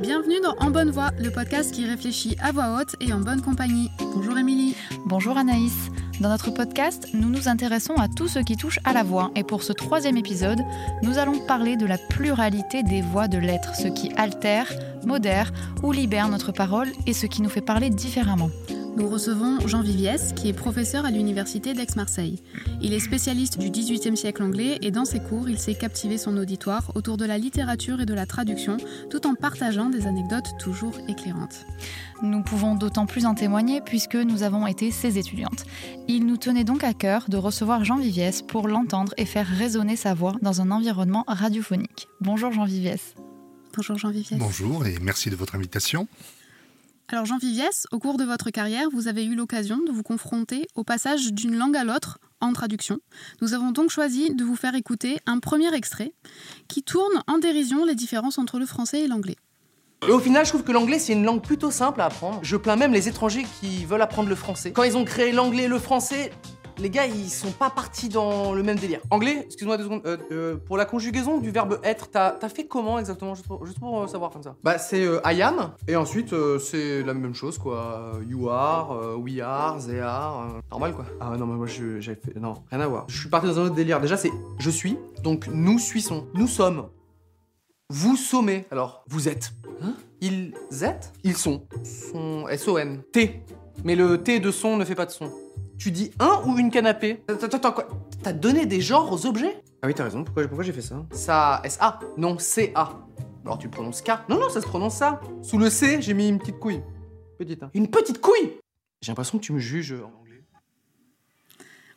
Bienvenue dans En Bonne Voix, le podcast qui réfléchit à voix haute et en bonne compagnie. Bonjour Émilie. Bonjour Anaïs. Dans notre podcast, nous nous intéressons à tout ce qui touche à la voix et pour ce troisième épisode, nous allons parler de la pluralité des voix de l'être, ce qui altère, modère ou libère notre parole et ce qui nous fait parler différemment. Nous recevons Jean Viviès, qui est professeur à l'université d'Aix-Marseille. Il est spécialiste du XVIIIe siècle anglais et dans ses cours, il sait captiver son auditoire autour de la littérature et de la traduction, tout en partageant des anecdotes toujours éclairantes. Nous pouvons d'autant plus en témoigner puisque nous avons été ses étudiantes. Il nous tenait donc à cœur de recevoir Jean Viviès pour l'entendre et faire résonner sa voix dans un environnement radiophonique. Bonjour Jean Viviès. Bonjour Jean Viviès. Bonjour et merci de votre invitation. Alors Jean Viviès, au cours de votre carrière, vous avez eu l'occasion de vous confronter au passage d'une langue à l'autre en traduction. Nous avons donc choisi de vous faire écouter un premier extrait qui tourne en dérision les différences entre le français et l'anglais. Et au final, je trouve que l'anglais, c'est une langue plutôt simple à apprendre. Je plains même les étrangers qui veulent apprendre le français. Quand ils ont créé l'anglais et le français, les gars, ils sont pas partis dans le même délire. Anglais, excuse-moi deux secondes, euh, euh, pour la conjugaison du verbe être, t'as as fait comment exactement Juste pour, juste pour, euh, savoir comme ça? Bah, c'est euh, I am, et ensuite, euh, c'est la même chose quoi. You are, euh, we are, they are. euh, normal quoi. Ah non, mais moi, je- j'avais fait. Non, rien à voir. Je suis parti dans un autre délire. Déjà, c'est je suis, donc nous suissons. Nous sommes. Vous sommez. Alors, vous êtes. Hein? Ils êtes? Ils sont. Son. S-O-N. T. Mais le T de son ne fait pas de son. Tu dis un ou une canapé Attends, attends, attends, quoi? T'as donné des genres aux objets? Ah oui, t'as raison. Pourquoi, pourquoi j'ai fait ça? Ça. S-A. Non, C-A. Alors tu le prononces K. Non, non, ça se prononce ça. Sous le C, j'ai mis une petite couille. Petite, hein. Une petite couille? J'ai l'impression que tu me juges en anglais.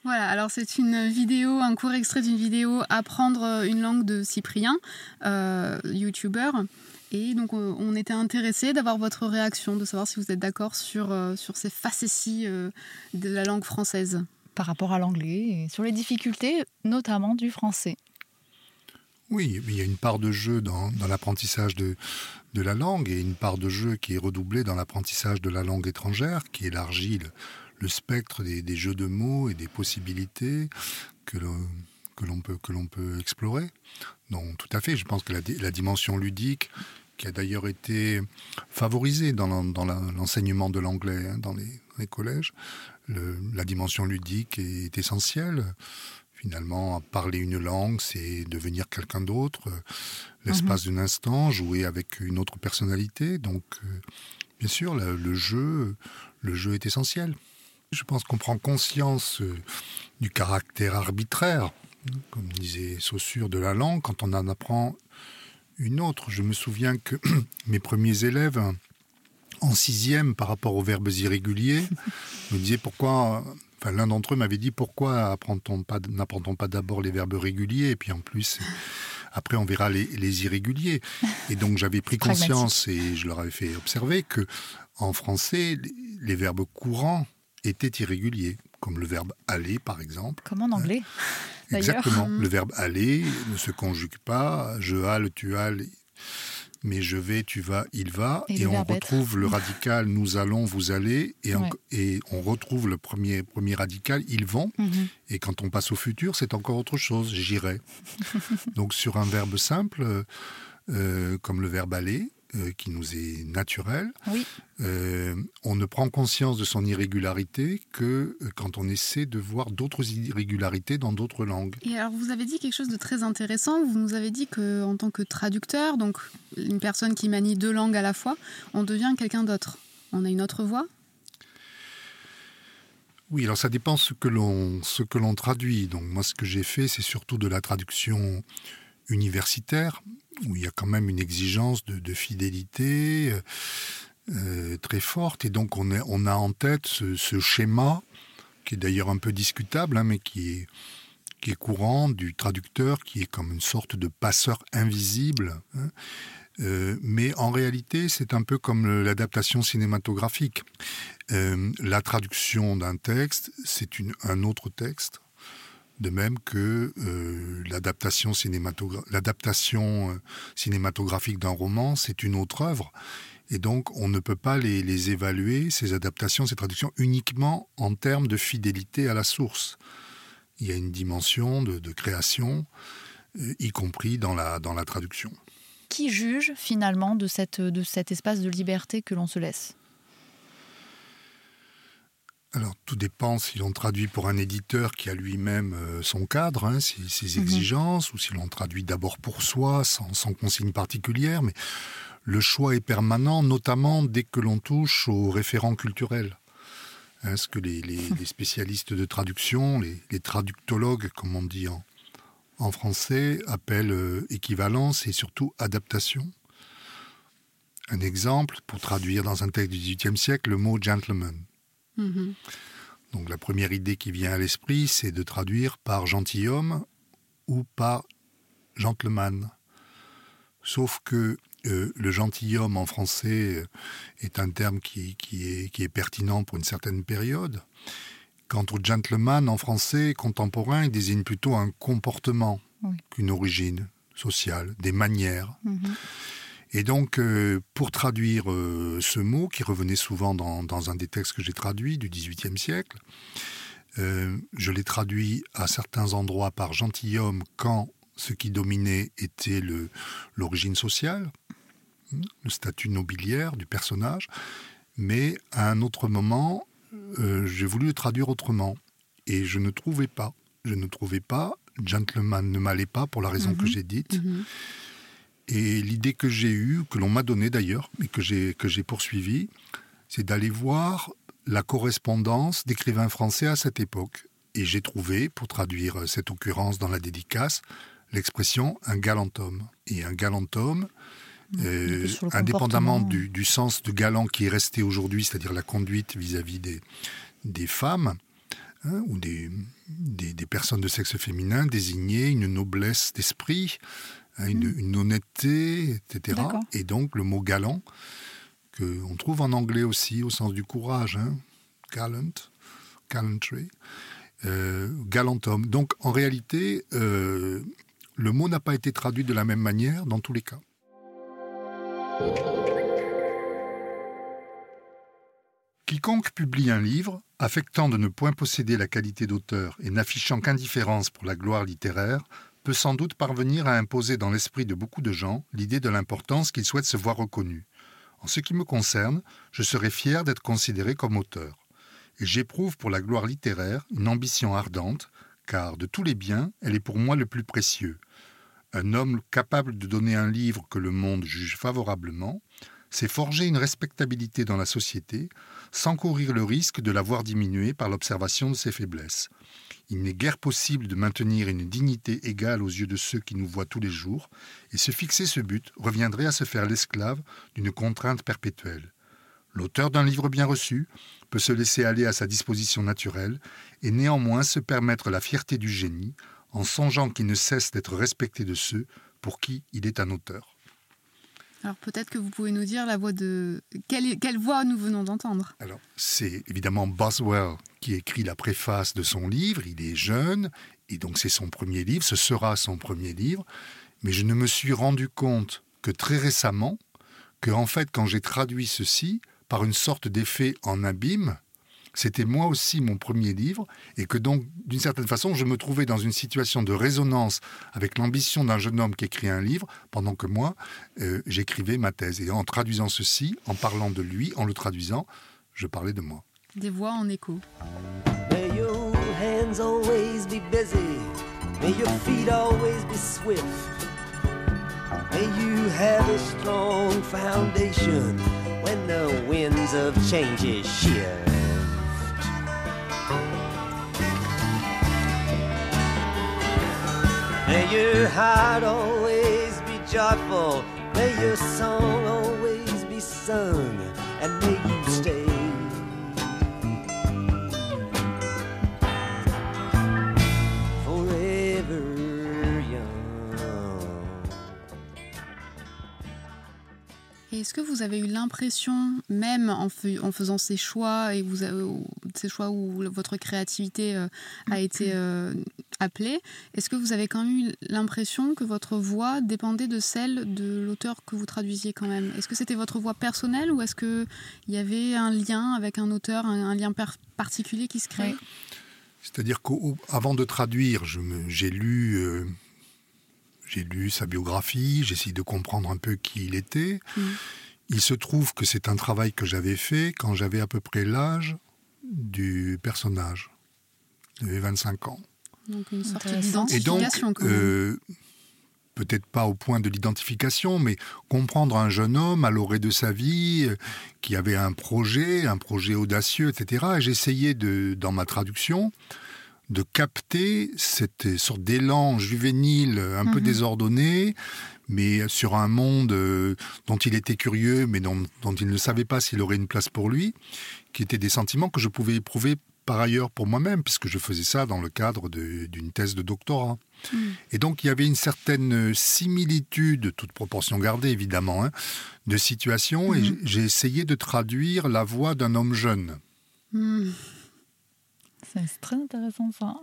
Voilà, alors c'est une vidéo, un court extrait d'une vidéo Apprendre une langue de Cyprien, euh, youtubeur. Et donc on, on était intéressé d'avoir votre réaction, de savoir si vous êtes d'accord sur, euh, sur ces facéties euh, de la langue française. Par rapport à l'anglais et sur les difficultés, notamment du français. Oui, il y a une part de jeu dans, dans l'apprentissage de, de la langue et une part de jeu qui est redoublée dans l'apprentissage de la langue étrangère, qui élargit le, le spectre des, des jeux de mots et des possibilités que l'on que l'on peut, que l'on peut explorer. Donc tout à fait, je pense que la dimension ludique, qui a d'ailleurs été favorisée dans l'enseignement de l'anglais hein, dans, les, collèges, le- la dimension ludique est essentielle. Finalement, parler une langue, c'est devenir quelqu'un d'autre, euh, l'espace d'un instant, jouer avec une autre personnalité. Donc, euh, bien sûr, le, le jeu, le jeu est essentiel. Je pense qu'on prend conscience euh, du caractère arbitraire, hein, comme disait Saussure, de la langue quand on en apprend une autre. Je me souviens que mes premiers élèves, en sixième, par rapport aux verbes irréguliers, me disaient pourquoi. Enfin, l'un d'entre eux m'avait dit pourquoi pas, n'apprend-on pas d'abord les verbes réguliers et puis en plus après on verra les, les irréguliers. Et donc j'avais pris conscience et je leur avais fait observer que en français les verbes courants étaient irréguliers, comme le verbe aller par exemple. Comme en anglais. D'ailleurs. Exactement. Le verbe aller ne se conjugue pas. Je halle, tu halles, mais je vais, tu vas, il va. Et on être. retrouve le radical nous allons, vous allez. Et, en- Ouais. et on retrouve le premier, premier radical ils vont. Mhm. Et quand on passe au futur, c'est encore autre chose. J'irai. Donc sur un verbe simple, euh, comme le verbe aller, euh, qui nous est naturel, Oui. euh, on ne prend conscience de son irrégularité que euh, quand on essaie de voir d'autres irrégularités dans d'autres langues. Et alors vous avez dit quelque chose de très intéressant. Vous nous avez dit que en tant que traducteur, donc une personne qui manie deux langues à la fois, on devient quelqu'un d'autre. On a une autre voix. Oui, alors ça dépend ce que l'on ce que l'on traduit. Donc moi, ce que j'ai fait, c'est surtout de la traduction universitaire, où il y a quand même une exigence de, fidélité euh, euh, très forte, et donc on, a en tête ce, schéma qui est d'ailleurs un peu discutable, hein, mais qui est courant du traducteur, qui est comme une sorte de passeur invisible. hein. Euh, mais en réalité, c'est un peu comme l'adaptation cinématographique. La traduction d'un texte, c'est un autre texte, de même que euh, l'adaptation euh, cinématographique d'un roman, c'est une autre œuvre. Et donc, on ne peut pas les, évaluer, ces adaptations, ces traductions, uniquement en termes de fidélité à la source. Il y a une dimension de, création, euh, y compris dans la, dans la traduction. Qui juge finalement de, de cet espace de liberté que l'on se laisse? Alors, tout dépend si l'on traduit pour un éditeur qui a lui-même euh, son cadre, hein, ses, mhm. exigences, ou si l'on traduit d'abord pour soi, sans, sans, consigne particulière. Mais le choix est permanent, notamment dès que l'on touche aux référents culturels. Hein, ce que les, spécialistes de traduction, les, traductologues, comme on dit en, en français, appellent euh, équivalence et surtout adaptation. Un exemple, pour traduire dans un texte du XVIIIe siècle, le mot gentleman. Mhm. Donc la première idée qui vient à l'esprit, c'est de traduire par gentilhomme ou par gentleman. Sauf que euh, le gentilhomme en français euh, est un terme qui, est, qui, est, pertinent pour une certaine période. Quant au gentleman en français contemporain, il désigne plutôt un comportement qu'une origine sociale, des manières. Mhm. Et donc, euh, pour traduire euh, ce mot, qui revenait souvent dans, un des textes que j'ai traduits du XVIIIe siècle, euh, je l'ai traduit à certains endroits par gentilhomme quand ce qui dominait était l'origine sociale, le statut nobiliaire du personnage, mais à un autre moment, j'ai voulu le traduire autrement, et je ne trouvais pas. Je ne trouvais pas, gentleman ne m'allait pas pour la raison que mhm. j'ai dite. Mhm. Et l'idée que j'ai eue, que l'on m'a donnée d'ailleurs, mais que j'ai, que j'ai poursuivie, c'est d'aller voir la correspondance d'écrivains français à cette époque. Et j'ai trouvé, pour traduire cette occurrence dans la dédicace, l'expression un galant homme. Et un galant homme, euh, indépendamment du, du, sens de galant qui est resté aujourd'hui, c'est-à-dire la conduite vis-à-vis des, des femmes, hein, ou des, des, des, personnes de sexe féminin, désignait une noblesse d'esprit, Hein, hmm. une, honnêteté, etc. Et donc le mot galant, qu'on trouve en anglais aussi au sens du courage, hein, gallant, gallantry, euh, galant homme. Donc en réalité, euh, le mot n'a pas été traduit de la même manière dans tous les cas. Quiconque publie un livre, affectant de ne point posséder la qualité d'auteur et n'affichant qu'indifférence pour la gloire littéraire, peut sans doute parvenir à imposer dans l'esprit de beaucoup de gens l'idée de l'importance qu'il souhaite se voir reconnu. En ce qui me concerne, je serais fier d'être considéré comme auteur. Et j'éprouve pour la gloire littéraire une ambition ardente, car de tous les biens, elle est pour moi le plus précieux. Un homme capable de donner un livre que le monde juge favorablement, c'est forger une respectabilité dans la société sans courir le risque de la voir diminuer par l'observation de ses faiblesses. Il n'est guère possible de maintenir une dignité égale aux yeux de ceux qui nous voient tous les jours, et se fixer ce but reviendrait à se faire l'esclave d'une contrainte perpétuelle. L'auteur d'un livre bien reçu peut se laisser aller à sa disposition naturelle et néanmoins se permettre la fierté du génie en songeant qu'il ne cesse d'être respecté de ceux pour qui il est un auteur. Alors peut-être que vous pouvez nous dire la voix de quelle, quelle voix nous venons d'entendre. Alors c'est évidemment Boswell qui écrit la préface de son livre. Il est jeune et donc c'est son premier livre. Ce sera son premier livre. Mais je ne me suis rendu compte que très récemment que en fait quand j'ai traduit ceci par une sorte d'effet en abîme, c'était moi aussi mon premier livre, et que donc, d'une certaine façon, je me trouvais dans une situation de résonance avec l'ambition d'un jeune homme qui écrit un livre, pendant que moi, euh, j'écrivais ma thèse. Et en traduisant ceci, en parlant de lui, en le traduisant, je parlais de moi. Des voix en écho. May your hands always be busy. May your feet always be swift. May you have a strong foundation when the winds of change shift. May your heart always be joyful. May your song always be sung. And may you stay. Forever young. Est-ce que vous avez eu l'impression, même en, en, faisant ces choix et vous avez, ces choix où votre créativité euh, a été euh, appelé, est-ce que vous avez quand même eu l'impression que votre voix dépendait de celle de l'auteur que vous traduisiez quand même? Est-ce que c'était votre voix personnelle ou est-ce qu'il y avait un lien avec un auteur, un, lien particulier qui se crée? C'est-à-dire qu'avant de traduire, j'ai lu... Euh, j'ai lu sa biographie, j'ai essayé de comprendre un peu qui il était. Mmh. Il se trouve que c'est un travail que j'avais fait quand j'avais à peu près l'âge du personnage. J'avais 25 ans. Donc une sorte d'identification. Euh, peut-être pas au point de l'identification, mais comprendre un jeune homme à l'orée de sa vie, euh, qui avait un projet, un projet audacieux, etc. Et j'essayais de, dans ma traduction, de capter cette sorte d'élan juvénile un peu mhm. désordonné, mais sur un monde euh, dont il était curieux, mais dont, il ne savait pas s'il aurait une place pour lui, qui étaient des sentiments que je pouvais éprouver par ailleurs pour moi-même, puisque je faisais ça dans le cadre d'une thèse de doctorat. Mhm. Et donc il y avait une certaine similitude, toute proportion gardée évidemment, hein, de situation, et mhm. j'ai essayé de traduire la voix d'un homme jeune. C'est très intéressant ça.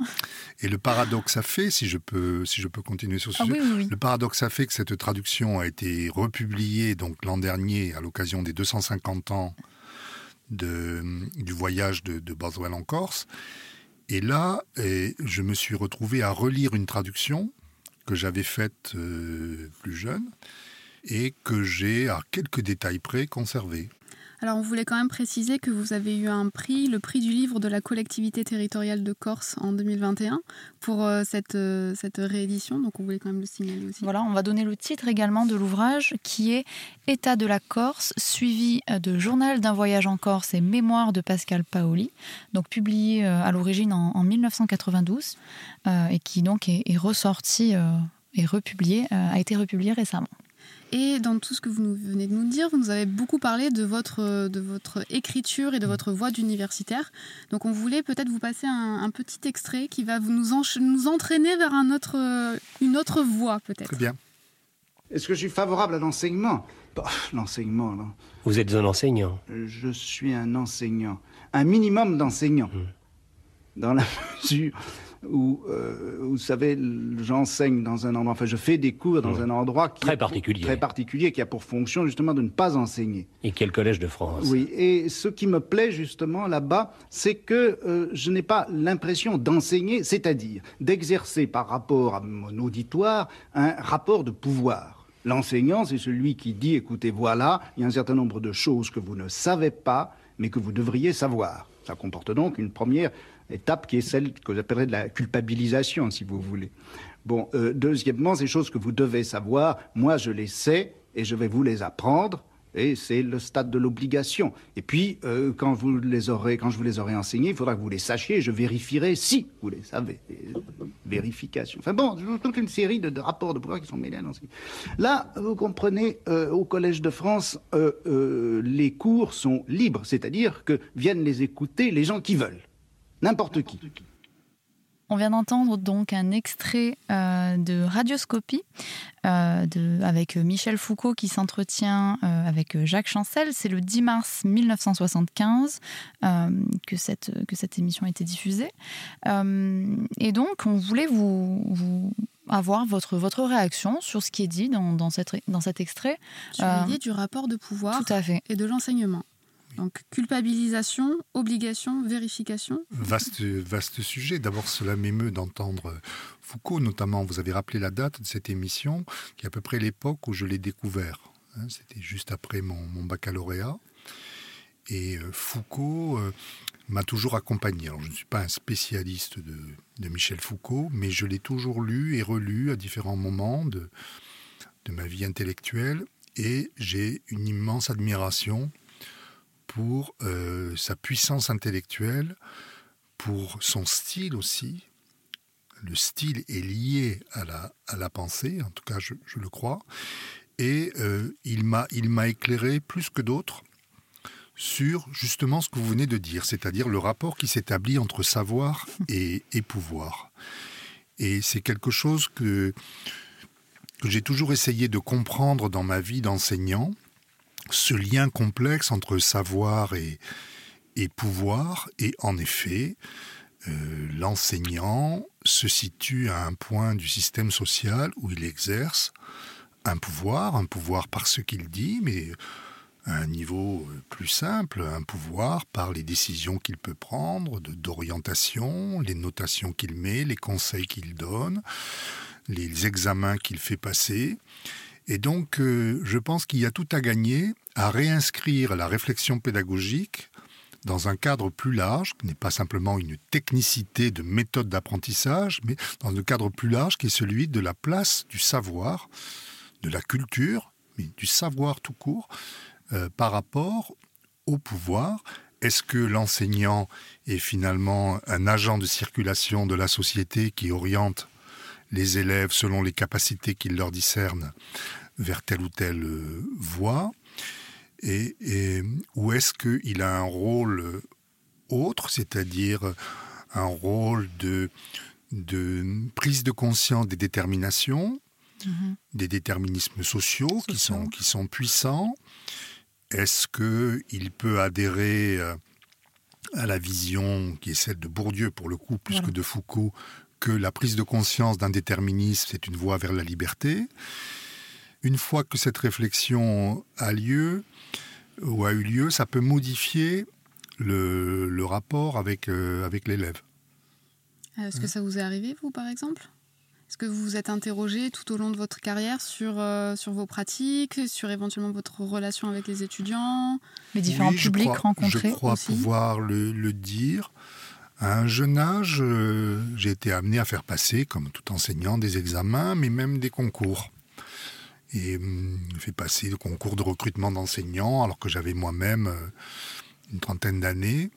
Et le paradoxe a fait, si je peux, si je peux continuer sur ce ah sujet, le paradoxe a fait que cette traduction a été republiée donc l'an dernier à l'occasion des 250 ans du voyage de, Boswell en Corse. Et là, je me suis retrouvé à relire une traduction que j'avais faite euh, plus jeune et que j'ai, à quelques détails près, conservée. Alors on voulait quand même préciser que vous avez eu un prix, le prix du livre de la collectivité territoriale de Corse en 2021 pour euh, cette, euh, cette réédition, donc on voulait quand même le signaler aussi. Voilà, on va donner le titre également de l'ouvrage qui est État de la Corse, suivi euh, de Journal d'un voyage en Corse et Mémoire de Pascal Paoli, donc publié à l'origine en, 1992 et qui donc est ressorti et republié, a été republié récemment. Et dans tout ce que vous venez de nous dire, vous nous avez beaucoup parlé de votre, de votre écriture et de votre voix d'universitaire. Donc on voulait peut-être vous passer un, petit extrait qui va vous nous, nous entraîner vers un autre, une autre voie peut-être. Très bien. Est-ce que je suis favorable à l'enseignement? Bah, L'enseignement, non. Vous êtes un enseignant Je suis un enseignant. Un minimum d'enseignant. Hmm. Dans la mesure où, euh, vous savez, j'enseigne dans un endroit, enfin, je fais des cours dans un endroit qui très particulier, très particulier, qui a pour fonction justement de ne pas enseigner. Et quel collège de France Oui, et ce qui me plaît justement là-bas, c'est que euh, je n'ai pas l'impression d'enseigner, c'est-à-dire d'exercer par rapport à mon auditoire un rapport de pouvoir. L'enseignant, c'est celui qui dit, écoutez, voilà, il y a un certain nombre de choses que vous ne savez pas, mais que vous devriez savoir. Ça comporte donc une première étape qui est celle que j'appellerais de la culpabilisation, si vous voulez. Bon, euh, deuxièmement, ces choses que vous devez savoir, moi je les sais et je vais vous les apprendre. Et c'est le stade de l'obligation. Et puis, euh, quand, vous les aurez, quand je vous les aurai enseignés, il faudra que vous les sachiez je vérifierai si vous les savez. vérification. Enfin bon, toute une série de, rapports de pouvoir qui sont mêlés à l'enseignement. Là, vous comprenez, euh, au Collège de France, les cours sont libres, c'est-à-dire que viennent les écouter les gens qui veulent. N'importe qui. On vient d'entendre donc un extrait euh, de Radioscopie euh, de, avec Michel Foucault qui s'entretient euh, avec Jacques Chancel. C'est le 10 mars 1975 que, cette, que cette émission a été diffusée. et donc, on voulait vous, avoir votre, votre réaction sur ce qui est dit dans, dans, cette, dans cet extrait. Sur l'idée du rapport de pouvoir Tout à fait. et de l'enseignement. Donc culpabilisation, obligation, vérification. Vaste, vaste sujet. D'abord, cela m'émeut d'entendre Foucault, notamment. Vous avez rappelé la date de cette émission, qui est à peu près l'époque où je l'ai découvert. Hein. C'était juste après mon, baccalauréat. Et euh, Foucault euh, m'a toujours accompagné. Alors, je ne suis pas un spécialiste de, de Michel Foucault, mais je l'ai toujours lu et relu à différents moments de, de ma vie intellectuelle. Et j'ai une immense admiration pour euh, sa puissance intellectuelle, pour son style aussi. Le style est lié à la, à la pensée, en tout cas je, le crois. Et euh, il m'a éclairé plus que d'autres sur justement ce que vous venez de dire, c'est-à-dire le rapport qui s'établit entre savoir et, et pouvoir. Et c'est quelque chose que j'ai toujours essayé de comprendre dans ma vie d'enseignant, ce lien complexe entre savoir et, pouvoir. Et en effet, euh, l'enseignant se situe à un point du système social où il exerce un pouvoir, un pouvoir par ce qu'il dit, mais à un niveau euh, plus simple, un pouvoir par les décisions qu'il peut prendre, d'orientation, les notations qu'il met, les conseils qu'il donne, les examens qu'il fait passer. Et donc, euh, je pense qu'il y a tout à gagner à réinscrire la réflexion pédagogique dans un cadre plus large, qui n'est pas simplement une technicité de méthode d'apprentissage, mais dans un cadre plus large qui est celui de la place du savoir, de la culture, mais du savoir tout court, euh, par rapport au pouvoir. Est-ce que l'enseignant est finalement un agent de circulation de la société qui oriente les élèves selon les capacités qu'il leur discerne? Vers telle ou telle euh, voie. Et, et- ou est-ce qu'il a un rôle autre, c'est-à-dire un rôle de, de prise de conscience des déterminations, des déterminismes sociaux, Qui, sont, qui sont puissants. Est-ce qu'il peut adhérer euh, à la vision qui est celle de Bourdieu, pour le coup, plus Voilà. que de Foucault, que la prise de conscience d'un déterminisme, c'est une voie vers la liberté? Une fois que cette réflexion a lieu ou a eu lieu, ça peut modifier le, le rapport avec, euh, avec l'élève. Euh, Est-ce que ça vous est arrivé, vous, par exemple? Est-ce que vous vous êtes interrogé tout au long de votre carrière sur, euh, sur vos pratiques, sur éventuellement votre relation avec les étudiants? Les différents Oui, je publics crois- rencontrés Je crois aussi. pouvoir le, le dire. À un jeune âge, euh, j'ai été amené à faire passer, comme tout enseignant, des examens, mais même des concours. Et hum, fait passer le concours de recrutement d'enseignants, alors que j'avais moi-même euh, une trentaine d'années.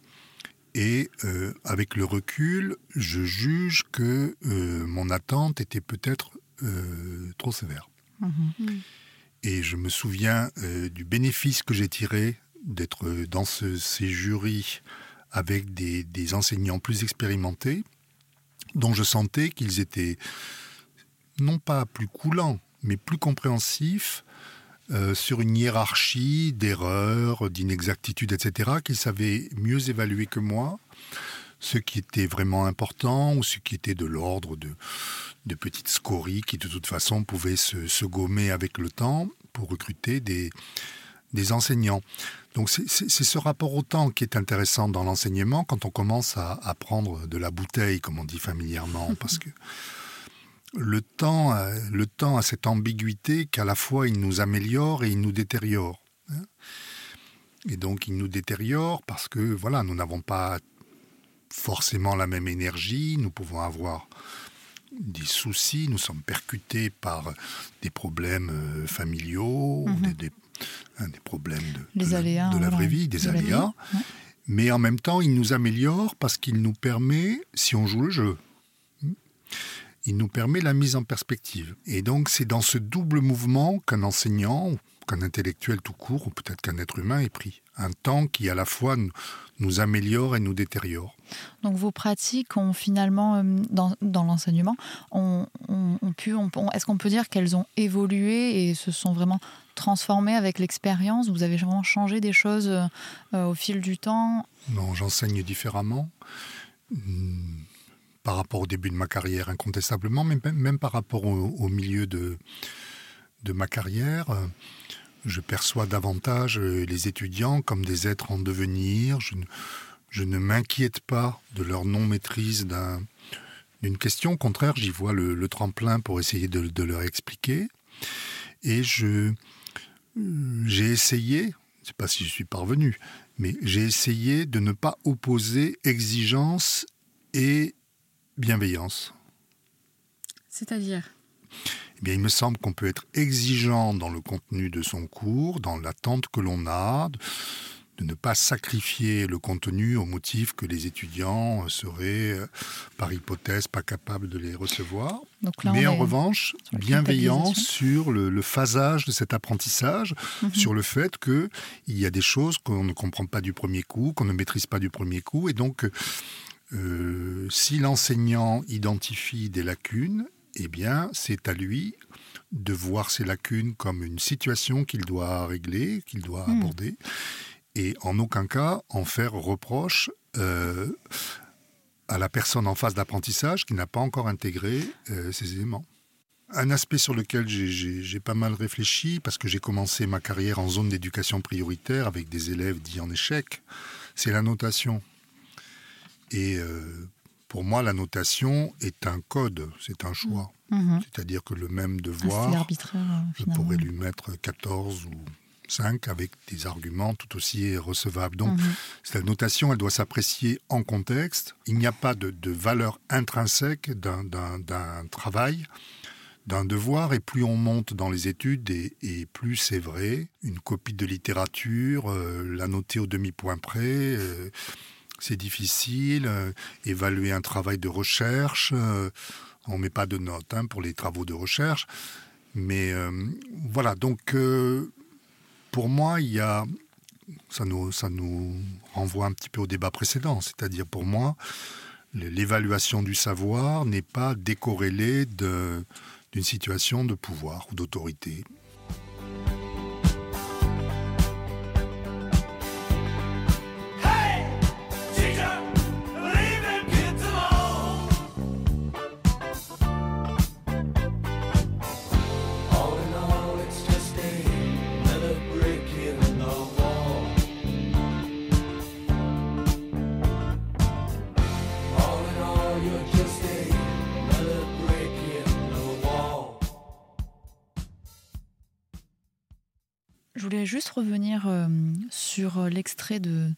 Et euh, avec le recul, je juge que euh, mon attente était peut-être euh, trop sévère. Mhm. Et je me souviens du bénéfice que j'ai tiré d'être dans ce- ces jurys avec des, des enseignants plus expérimentés, dont je sentais qu'ils étaient non pas plus coulants, mais plus compréhensifs euh, sur une hiérarchie d'erreurs, d'inexactitudes, etc., qu'ils savaient mieux évaluer que moi ce qui était vraiment important ou ce qui était de l'ordre de, de petites scories qui de toute façon pouvaient se, gommer avec le temps pour recruter des, des enseignants. Donc c'est ce rapport au temps qui est intéressant dans l'enseignement quand on commence à, à prendre de la bouteille, comme on dit familièrement, parce que le temps, euh, le temps a cette ambiguïté qu'à la fois il nous améliore et il nous détériore. hein. Et donc il nous détériore parce que voilà, nous n'avons pas forcément la même énergie, nous pouvons avoir des soucis, nous sommes percutés par des problèmes euh, familiaux, Mhm. des, des- hein, des problèmes de, la- aléas, de la voilà, vraie vie, des de la vie, aléas. ouais. Mais en même temps, il nous améliore parce qu'il nous permet, si on joue le jeu, il nous permet la mise en perspective. Et donc, c'est dans ce double mouvement qu'un enseignant, qu'un intellectuel tout court, ou peut-être qu'un être humain est pris. Un temps qui, à la fois, nous, améliore et nous détériore. Donc vos pratiques ont finalement, euh, dans, dans l'enseignement, ont, ont- ont pu, est-ce qu'on peut dire qu'elles ont évolué et se sont vraiment transformées avec l'expérience? Vous avez vraiment changé des choses euh, euh, au fil du temps? Non, j'enseigne différemment. Hmm, Par rapport au début de ma carrière, incontestablement, mais même, par rapport au, milieu de, ma carrière, euh, je perçois davantage euh, les étudiants comme des êtres en devenir. Je ne, m'inquiète pas de leur non-maîtrise d'un- d'une question. Au contraire, j'y vois le, tremplin pour essayer de, leur expliquer. Et j'ai essayé, je ne sais pas si je suis parvenu, mais j'ai essayé de ne pas opposer exigence et bienveillance. C'est-à-dire Eh bien, il me semble qu'on peut être exigeant dans le contenu de son cours, dans l'attente que l'on a, de, ne pas sacrifier le contenu au motif que les étudiants seraient, euh, par hypothèse, pas capables de les recevoir. Donc là, on Mais en revanche, bienveillant sur le, le phasage de cet apprentissage, Mhm. sur le fait qu'il y a des choses qu'on ne comprend pas du premier coup, qu'on ne maîtrise pas du premier coup. Et donc, euh, si l'enseignant identifie des lacunes, eh bien, c'est à lui de voir ces lacunes comme une situation qu'il doit régler, qu'il doit Mhm. aborder, et en aucun cas en faire reproche euh, à la personne en phase d'apprentissage qui n'a pas encore intégré euh, ces éléments. Un aspect sur lequel j'ai pas mal réfléchi, parce que j'ai commencé ma carrière en zone d'éducation prioritaire avec des élèves dits en échec, c'est la notation. Et euh, pour moi, la notation est un code, c'est un choix. Mhm. C'est-à-dire que le même Ah, devoir, euh, je pourrais lui mettre 14 ou 5 avec des arguments tout aussi recevables. Donc, Mhm. cette notation, elle doit s'apprécier en contexte. Il n'y a pas de, de valeur intrinsèque d'un- travail, d'un devoir, et plus on monte dans les études, et, et plus c'est vrai. Une copie de littérature, euh, la noter au demi-point près, euh, c'est difficile. Euh, évaluer un travail de recherche, euh, on met pas de notes hein, pour les travaux de recherche. Mais euh, voilà, donc pour moi, il y a, ça nous, ça nous renvoie un petit peu au débat précédent, c'est-à-dire pour moi, l'évaluation du savoir n'est pas décorrélée d'une situation de pouvoir ou d'autorité. Je voulais juste revenir euh, sur l'extrait de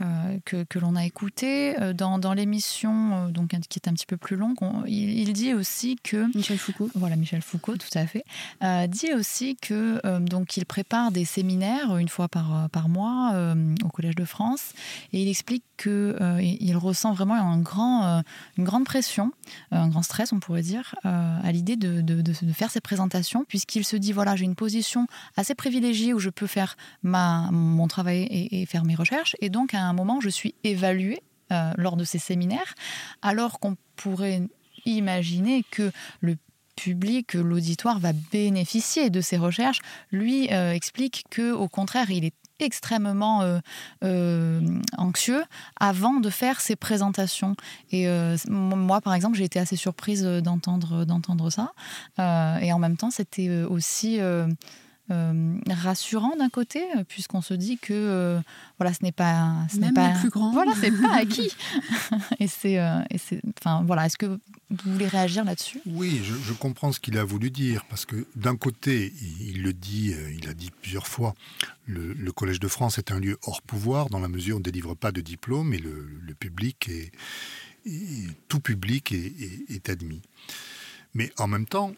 euh, que, que l'on a écouté Euh, dans, dans l'émission, euh, donc qui est un petit peu plus longue. on- il, il dit aussi que Michel Foucault. Voilà, Michel Foucault, tout à fait. Euh, dit aussi que euh, donc il prépare des séminaires une fois par, par mois euh, au Collège de France et il explique que euh, il ressent vraiment un grand, euh, une grande pression, euh, un grand stress, on pourrait dire, euh, à l'idée de, de- de- de faire ses présentations, puisqu'il se dit voilà, j'ai une position assez privilégiée où je peux faire mon travail et, faire mes recherches, et donc à un moment, je suis évaluée euh, lors de ces séminaires, alors qu'on pourrait imaginer que le public, l'auditoire va bénéficier de ces recherches. Lui euh, explique que, au contraire, il est extrêmement euh, anxieux avant de faire ses présentations. Et moi, par exemple, j'ai été assez surprise d'entendre d'entendre ça. Et en même temps, c'était aussi euh, rassurant d'un côté, euh, puisqu'on se dit que euh, voilà, ce n'est pas, ce n'est pas plus grands. Voilà, c'est pas acquis. et c'est, euh, et c'est, enfin voilà. Est-ce que vous voulez réagir là-dessus? Oui, je, je comprends ce qu'il a voulu dire, parce que d'un côté, il, il le dit, il a dit plusieurs fois, le, le Collège de France est un lieu hors pouvoir, dans la mesure où on ne délivre pas de diplôme, et le, le public est, est- tout public est, est- est admis. Mais en même temps,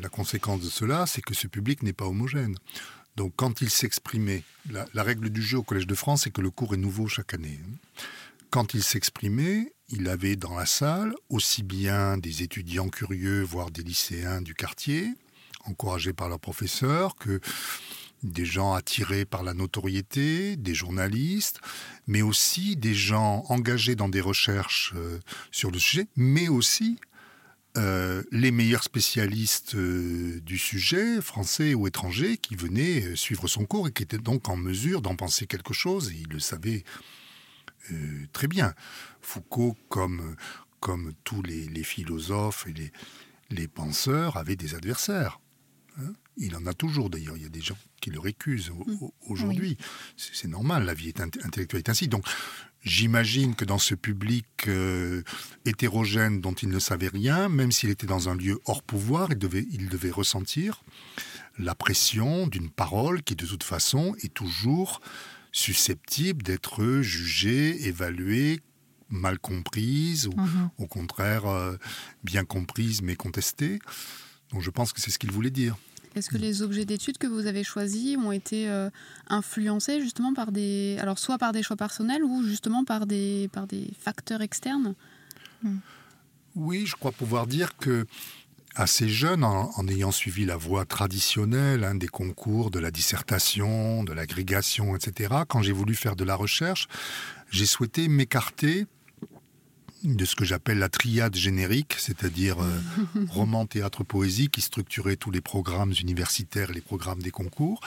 la conséquence de cela, c'est que ce public n'est pas homogène. Donc quand il s'exprimait, la, règle du jeu au Collège de France, c'est que le cours est nouveau chaque année. Quand il s'exprimait, il avait dans la salle aussi bien des étudiants curieux, voire des lycéens du quartier, encouragés par leurs professeurs, que des gens attirés par la notoriété, des journalistes, mais aussi des gens engagés dans des recherches euh, sur le sujet, mais aussi euh, les meilleurs spécialistes euh, du sujet, français ou étrangers, qui venaient euh, suivre son cours et qui étaient donc en mesure d'en penser quelque chose, et ils le savaient euh, très bien. Foucault, comme, comme tous les, les philosophes et les, les penseurs, avait des adversaires. hein. Il en a toujours d'ailleurs, il y a des gens qui le récusent au- aujourd'hui. C'est c'est normal, la vie est intellectuelle est ainsi. Donc j'imagine que dans ce public euh, hétérogène dont il ne savait rien, même s'il était dans un lieu hors pouvoir, il devait, il devait ressentir la pression d'une parole qui de toute façon est toujours susceptible d'être jugée, évaluée, mal comprise, ou Mhm. au contraire euh, bien comprise mais contestée. Donc je pense que c'est ce qu'il voulait dire. Est-ce que les objets d'études que vous avez choisis ont été euh, influencés justement par des, alors soit par des choix personnels ou justement par des, par des facteurs externes? Oui, je crois pouvoir dire que assez jeune, en, ayant suivi la voie traditionnelle hein, des concours, de la dissertation, de l'agrégation, etc., quand j'ai voulu faire de la recherche, j'ai souhaité m'écarter de ce que j'appelle la triade générique, c'est-à-dire euh, roman, théâtre, poésie, qui structurait tous les programmes universitaires et les programmes des concours.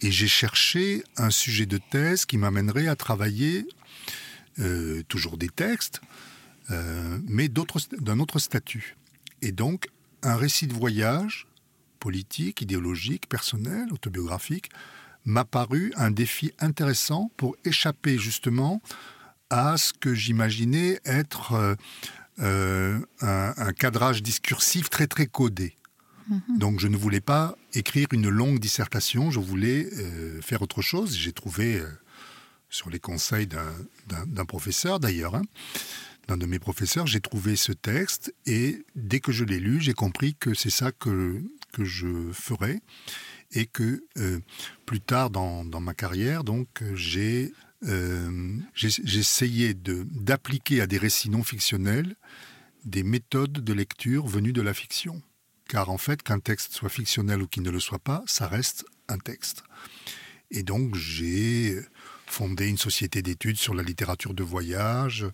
Et j'ai cherché un sujet de thèse qui m'amènerait à travailler euh, toujours des textes, euh, mais d'un autre statut. Et donc, un récit de voyage, politique, idéologique, personnel, autobiographique, m'a paru un défi intéressant pour échapper justement à ce que j'imaginais être euh, euh, un, un cadrage discursif très très codé. Donc je ne voulais pas écrire une longue dissertation, je voulais euh, faire autre chose. J'ai trouvé, euh, sur les conseils d'un- professeur d'ailleurs, hein, d'un de mes professeurs, j'ai trouvé ce texte et dès que je l'ai lu, j'ai compris que c'est ça que, que je ferais et que euh, plus tard dans, dans ma carrière, donc j'ai euh, de- d'appliquer à des récits non fictionnels des méthodes de lecture venues de la fiction. Car en fait, qu'un texte soit fictionnel ou qu'il ne le soit pas, ça reste un texte. Et donc j'ai fondé une société d'études sur la littérature de voyage.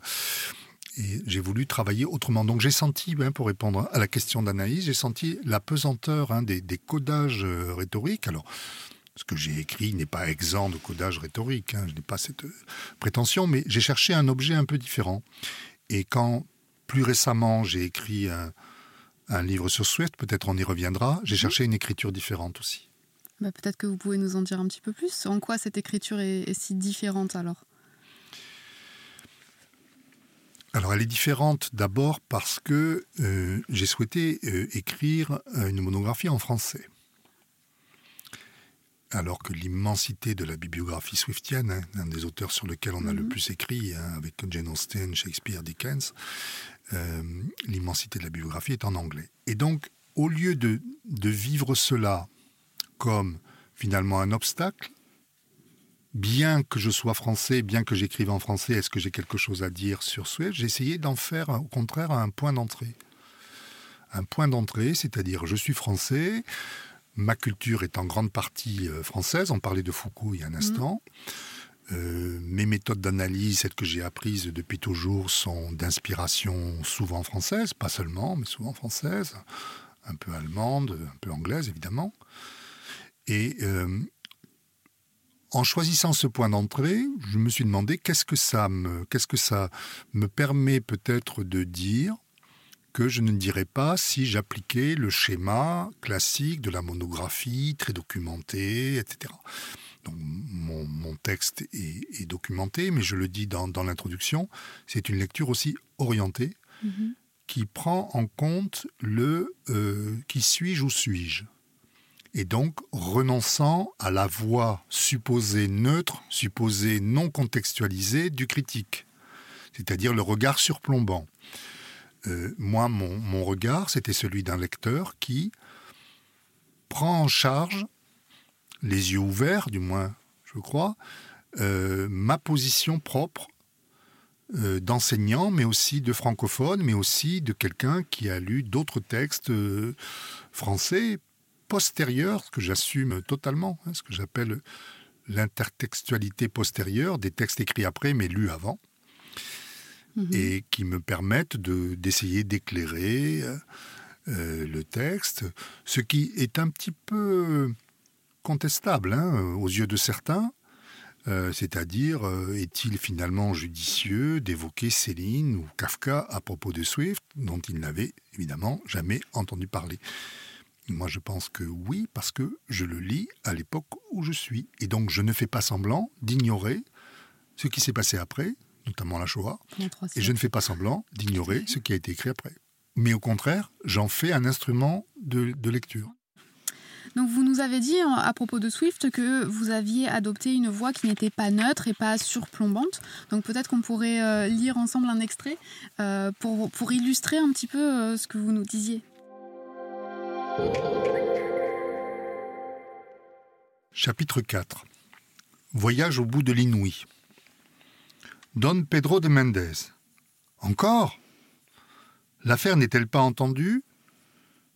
Et j'ai voulu travailler autrement. Donc j'ai senti, hein, pour répondre à la question d'Anaïs, j'ai senti la pesanteur hein, des, des codages euh, rhétoriques. Alors, ce que j'ai écrit n'est pas exempt de codage rhétorique, hein, je n'ai pas cette euh, prétention, mais j'ai cherché un objet un peu différent. Et quand, plus récemment, j'ai écrit un, un livre sur Swift, peut-être on y reviendra, j'ai cherché une écriture différente aussi. Bah, Peut-être que vous pouvez nous en dire un petit peu plus. En quoi cette écriture est, est si différente alors? Alors elle est différente d'abord parce que euh, j'ai souhaité euh, écrire une monographie en français. Alors que l'immensité de la bibliographie swiftienne, hein, un des auteurs sur lequel on a le Mhm. plus écrit, hein, avec Jane Austen, Shakespeare, Dickens, euh, l'immensité de la bibliographie est en anglais. Et donc, au lieu de, de vivre cela comme finalement un obstacle, bien que je sois français, bien que j'écrive en français, est-ce que j'ai quelque chose à dire sur Swift J'ai essayé d'en faire au contraire un point d'entrée. Un point d'entrée, c'est-à-dire je suis français, ma culture est en grande partie euh, française, on parlait de Foucault il y a un instant. Euh, mes méthodes d'analyse, celles que j'ai apprises depuis toujours, sont d'inspiration souvent française, pas seulement, mais souvent française, un peu allemande, un peu anglaise évidemment. Et euh, en choisissant ce point d'entrée, je me suis demandé qu'est-ce que ça me, qu'est-ce que ça me permet peut-être de dire que je ne dirais pas si j'appliquais le schéma classique de la monographie, très documentée, etc. Donc, mon, mon texte est, est documenté, mais je le dis dans, dans l'introduction, c'est une lecture aussi orientée qui prend en compte le euh, qui suis-je ou suis-je et donc renonçant à la voix supposée neutre, supposée non contextualisée du critique, c'est-à-dire le regard surplombant. Euh, moi, mon, regard, c'était celui d'un lecteur qui prend en charge, les yeux ouverts, du moins, je crois, euh, ma position propre euh, d'enseignant, mais aussi de francophone, mais aussi de quelqu'un qui a lu d'autres textes français postérieurs, ce que j'assume totalement, hein, ce que j'appelle l'intertextualité postérieure, des textes écrits après, mais lus avant, Mhm. et qui me permettent de- d'essayer d'éclairer euh, euh, le texte, ce qui est un petit peu contestable hein, aux yeux de certains. Euh, C'est-à-dire, est-il finalement judicieux d'évoquer Céline ou Kafka à propos de Swift, dont il n'avait évidemment jamais entendu parler? Moi, je pense que oui, parce que je le lis à l'époque où je suis. Et donc, je ne fais pas semblant d'ignorer ce qui s'est passé après, notamment la Shoah, et je ne fais pas semblant d'ignorer ce qui a été écrit après. Mais au contraire, j'en fais un instrument de, de lecture. Donc vous nous avez dit en- à propos de Swift que vous aviez adopté une voix qui n'était pas neutre et pas surplombante. Donc peut-être qu'on pourrait euh, lire ensemble un extrait euh, pour, pour illustrer un petit peu euh, ce que vous nous disiez. Chapitre 4 Voyage au bout de l'inouï. Don Pedro de Mendez. Encore? L'affaire n'est-elle pas entendue?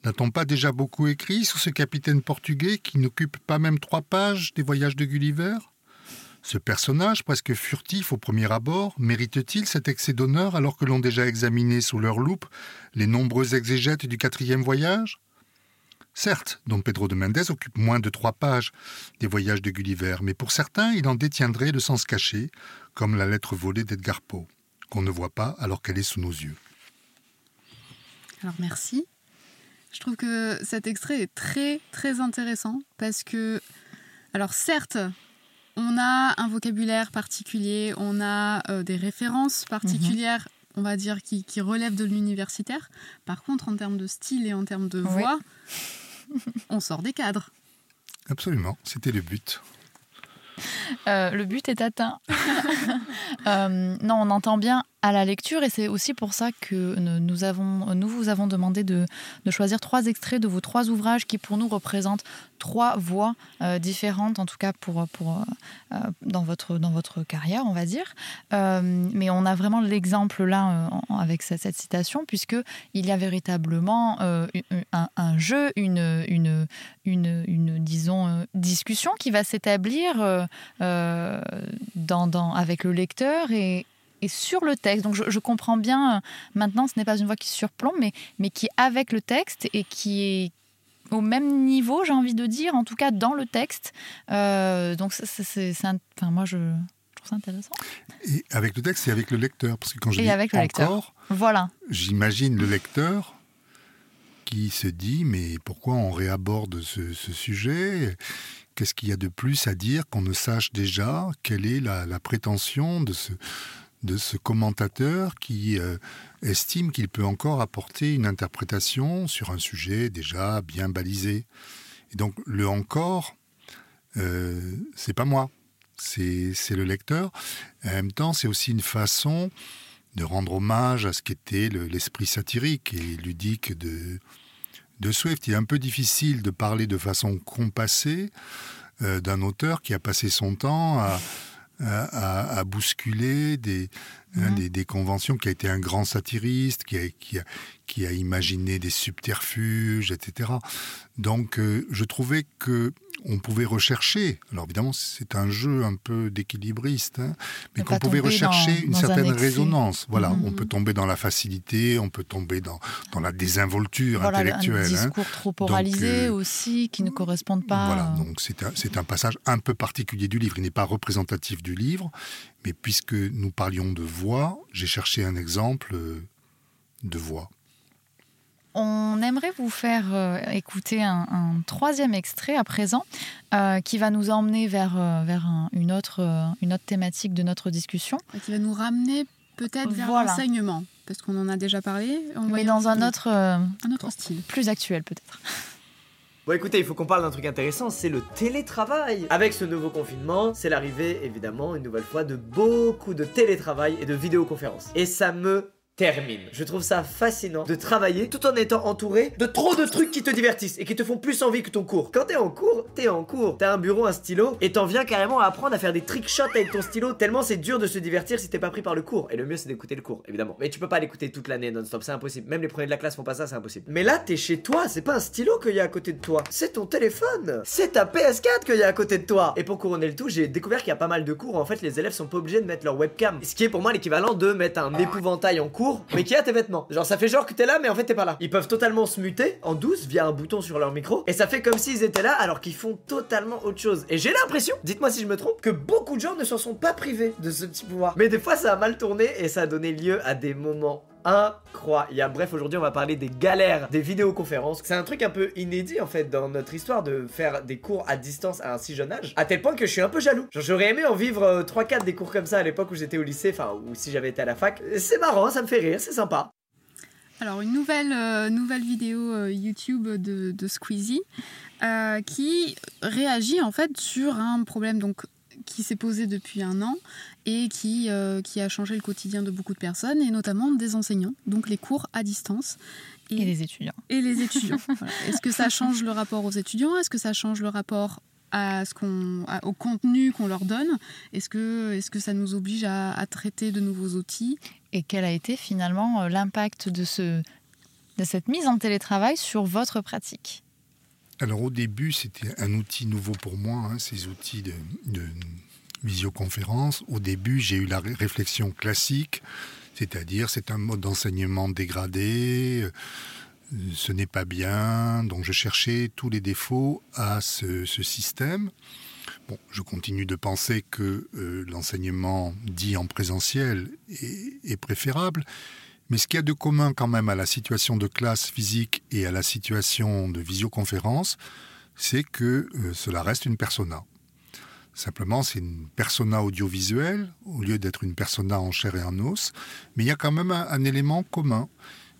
N'a-t-on pas déjà beaucoup écrit sur ce capitaine portugais qui n'occupe pas même trois pages des voyages de Gulliver? Ce personnage, presque furtif au premier abord, mérite-t-il cet excès d'honneur alors que l'on déjà examiné sous leur loupe les nombreux exégètes du quatrième voyage? Certes, Don Pedro de Mendez occupe moins de trois pages des voyages de Gulliver, mais pour certains, il en détiendrait le sens caché, comme la lettre volée d'Edgar Poe. qu'on ne voit pas alors qu'elle est sous nos yeux. Alors merci. Je trouve que cet extrait est très très intéressant parce que, alors certes, on a un vocabulaire particulier, on a euh, des références particulières, on va dire, qui, qui relèvent de l'universitaire. Par contre, en termes de style et en termes de Oui. voix, on sort des cadres. Absolument, c'était le but. Euh, le but est atteint. Euh, non, on entend bien à la lecture et c'est aussi pour ça que nous, vous avons demandé de, choisir trois extraits de vos trois ouvrages qui pour nous représentent trois voix euh, différentes, en tout cas pour, pour, euh, dans, votre, dans votre carrière, on va dire. Euh, mais on a vraiment l'exemple là avec cette, citation, puisqu'il y a véritablement un, jeu, une, une, une, une, disons, discussion qui va s'établir dans, dans, avec le lecteur et, et sur le texte. Donc je, je comprends bien, euh, maintenant ce n'est pas une voix qui surplombe, mais, mais qui est avec le texte et qui est au même niveau, j'ai envie de dire, en tout cas dans le texte. Euh, donc c'est, enfin, moi je, trouve ça intéressant. Et avec le texte et avec le lecteur, parce que quand je Et dis avec le lecteur. encore, Voilà. j'imagine le lecteur qui se dit mais pourquoi on réaborde ce, ce sujet? Qu'est-ce qu'il y a de plus à dire qu'on ne sache déjà? Quelle est la, la prétention de ce, de ce commentateur qui euh, estime qu'il peut encore apporter une interprétation sur un sujet déjà bien balisé Et donc le encore, euh, c'est pas moi, c'est le lecteur. En même temps, c'est aussi une façon de rendre hommage à ce qu'était le- l'esprit satirique et ludique de, de Swift. Il est un peu difficile de parler de façon compassée euh, d'un auteur qui a passé son temps à, à, bousculer des, hein, Mhm. des, des conventions, qui a été un grand satiriste, qui a, qui a, qui a imaginé des subterfuges, etc. Donc euh, je trouvais que on pouvait rechercher, alors évidemment c'est un jeu un peu d'équilibriste, hein, mais qu'on pouvait rechercher dans- une dans certaine résonance. Voilà, Mhm. on peut tomber dans la facilité, on peut tomber dans, dans la désinvolture Voilà, un intellectuelle. hein. discours trop oralisé euh, aussi, qui ne correspondent pas. Voilà, donc c'est un, c'est un passage un peu particulier du livre. Il n'est pas représentatif du livre, mais puisque nous parlions de voix, j'ai cherché un exemple euh, de voix. On aimerait vous faire euh, écouter un, un troisième extrait à présent euh, qui va nous emmener vers, euh, vers un- une, autre, une autre thématique de notre discussion, Et qui va nous ramener peut-être vers Voilà. l'enseignement, parce qu'on en a déjà parlé. On mais dans un autre, euh, un autre style. plus actuel peut-être. Bon écoutez, il faut qu'on parle d'un truc intéressant, c'est le télétravail. Avec ce nouveau confinement, c'est l'arrivée évidemment une nouvelle fois de beaucoup de télétravail et de vidéoconférences. Et ça me termine. Je trouve ça fascinant de travailler tout en étant entouré de trop de trucs qui te divertissent et qui te font plus envie que ton cours. Quand t'es en cours, t'es en cours. T'as un bureau, un stylo et t'en viens carrément à apprendre à faire des trick shots avec ton stylo tellement c'est dur de se divertir si t'es pas pris par le cours. Et le mieux c'est d'écouter le cours, évidemment. Mais tu peux pas l'écouter toute l'année non-stop, c'est impossible. Même les premiers de la classe font pas ça, c'est impossible. Mais là, t'es chez toi, c'est pas un stylo qu'il y a à côté de toi, c'est ton téléphone. C'est ta PS4 qu'il y a à côté de toi. Et pour couronner le tout, j'ai découvert qu'il y a pas mal de cours où en fait les élèves sont pas obligés de mettre leur webcam. Ce qui est pour moi l'équivalent de mettre un épouvantail en cours, mais qui a tes vêtements. Genre ça fait genre que t'es là, mais en fait t'es pas là. Ils peuvent totalement se muter en douce via un bouton sur leur micro, et ça fait comme s'ils étaient là alors qu'ils font totalement autre chose. Et j'ai l'impression, dites-moi si je me trompe, que beaucoup de gens ne s'en sont pas privés de ce petit pouvoir. Mais des fois ça a mal tourné et ça a donné lieu à des moments incroyables. Bref, aujourd'hui on va parler des galères des vidéoconférences. C'est un truc un peu inédit en fait dans notre histoire de faire des cours à distance à un si jeune âge. À tel point que je suis un peu jaloux. J'aurais aimé en vivre euh, 3-4 des cours comme ça à l'époque où j'étais au lycée, enfin ou si j'avais été à la fac. C'est marrant, ça me fait rire, c'est sympa. Alors, une nouvelle, euh, vidéo euh, YouTube de, de Squeezie euh, qui réagit en fait sur un problème donc, qui s'est posé depuis un an et qui, euh, qui a changé le quotidien de beaucoup de personnes et notamment des enseignants, donc les cours à distance. Et les étudiants. et les étudiants. Voilà. Est-ce que ça change le rapport aux étudiants? Est-ce que ça change le rapport à ce qu'on, à- au contenu qu'on leur donne? Est-ce que, est-ce que ça nous oblige à, à traiter de nouveaux outils? Et quel a été finalement euh, l'impact de, ce, de cette mise en télétravail sur votre pratique? Alors au début, c'était un outil nouveau pour moi, hein, ces outils de, de visioconférence. Au début, j'ai eu la ré- réflexion classique, c'est-à-dire c'est un mode d'enseignement dégradé, euh, ce n'est pas bien, donc je cherchais tous les défauts à ce, système. Bon, je continue de penser que euh, l'enseignement dit en présentiel est, est préférable, mais ce qu'il y a de commun quand même à la situation de classe physique et à la situation de visioconférence, c'est que euh, cela reste une persona. Simplement, c'est une persona audiovisuelle au lieu d'être une persona en chair et en os, mais il y a quand même un, un élément commun.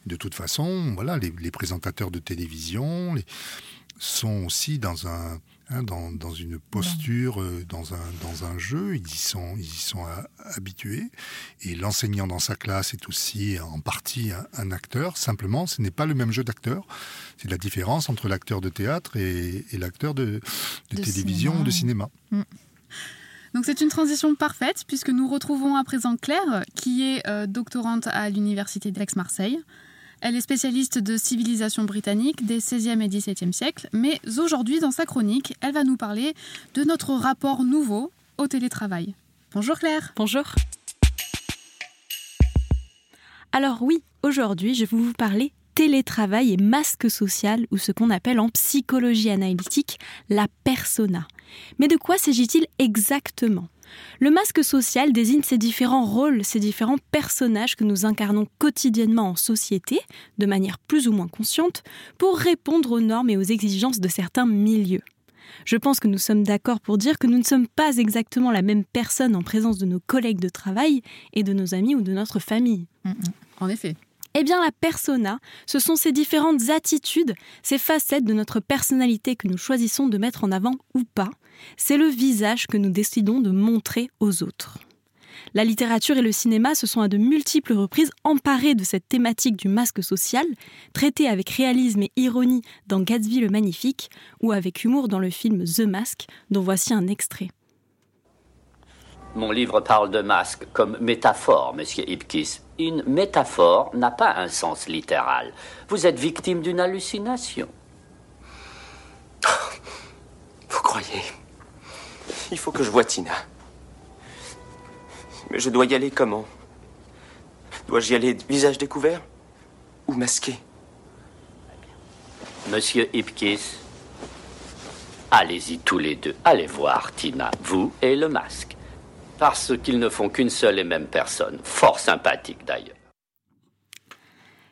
De toute façon, voilà, les, les présentateurs de télévision les, sont aussi dans un, hein, dans, dans, une posture, euh, dans un, dans un jeu, ils y sont, ils y sont à, habitués. Et l'enseignant dans sa classe est aussi en partie un, un acteur. Simplement, ce n'est pas le même jeu d'acteur. C'est la différence entre l'acteur de théâtre et, et l'acteur de, de, de, télévision cinéma. ou de cinéma. Mm. Donc c'est une transition parfaite puisque nous retrouvons à présent Claire qui est euh, doctorante à l'université d'Aix-Marseille. Elle est spécialiste de civilisation britannique des 16e et 17e siècles, mais aujourd'hui, dans sa chronique, elle va nous parler de notre rapport nouveau au télétravail. Bonjour Claire. Bonjour. Alors oui, aujourd'hui, je vais vous parler télétravail et masque social, ou ce qu'on appelle en psychologie analytique la persona. Mais de quoi s'agit-il exactement? Le masque social désigne ces différents rôles, ces différents personnages que nous incarnons quotidiennement en société, de manière plus ou moins consciente, pour répondre aux normes et aux exigences de certains milieux. Je pense que nous sommes d'accord pour dire que nous ne sommes pas exactement la même personne en présence de nos collègues de travail et de nos amis ou de notre famille. Mmh, en effet. Eh bien, la persona, ce sont ces différentes attitudes, ces facettes de notre personnalité que nous choisissons de mettre en avant ou pas. C'est le visage que nous décidons de montrer aux autres. La littérature et le cinéma se sont à de multiples reprises emparés de cette thématique du masque social, traitée avec réalisme et ironie dans Gatsby le Magnifique, ou avec humour dans le film The Mask, dont voici un extrait. Mon livre parle de masque comme métaphore, monsieur Ipkiss. Une métaphore n'a pas un sens littéral. Vous êtes victime d'une hallucination. Vous croyez? Il faut que je voie Tina. Mais je dois y aller comment? Dois-je y aller visage découvert ou masqué? Monsieur Ipkiss, allez-y tous les deux. Allez voir Tina, vous et le masque parce qu'ils ne font qu'une seule et même personne, fort sympathique d'ailleurs.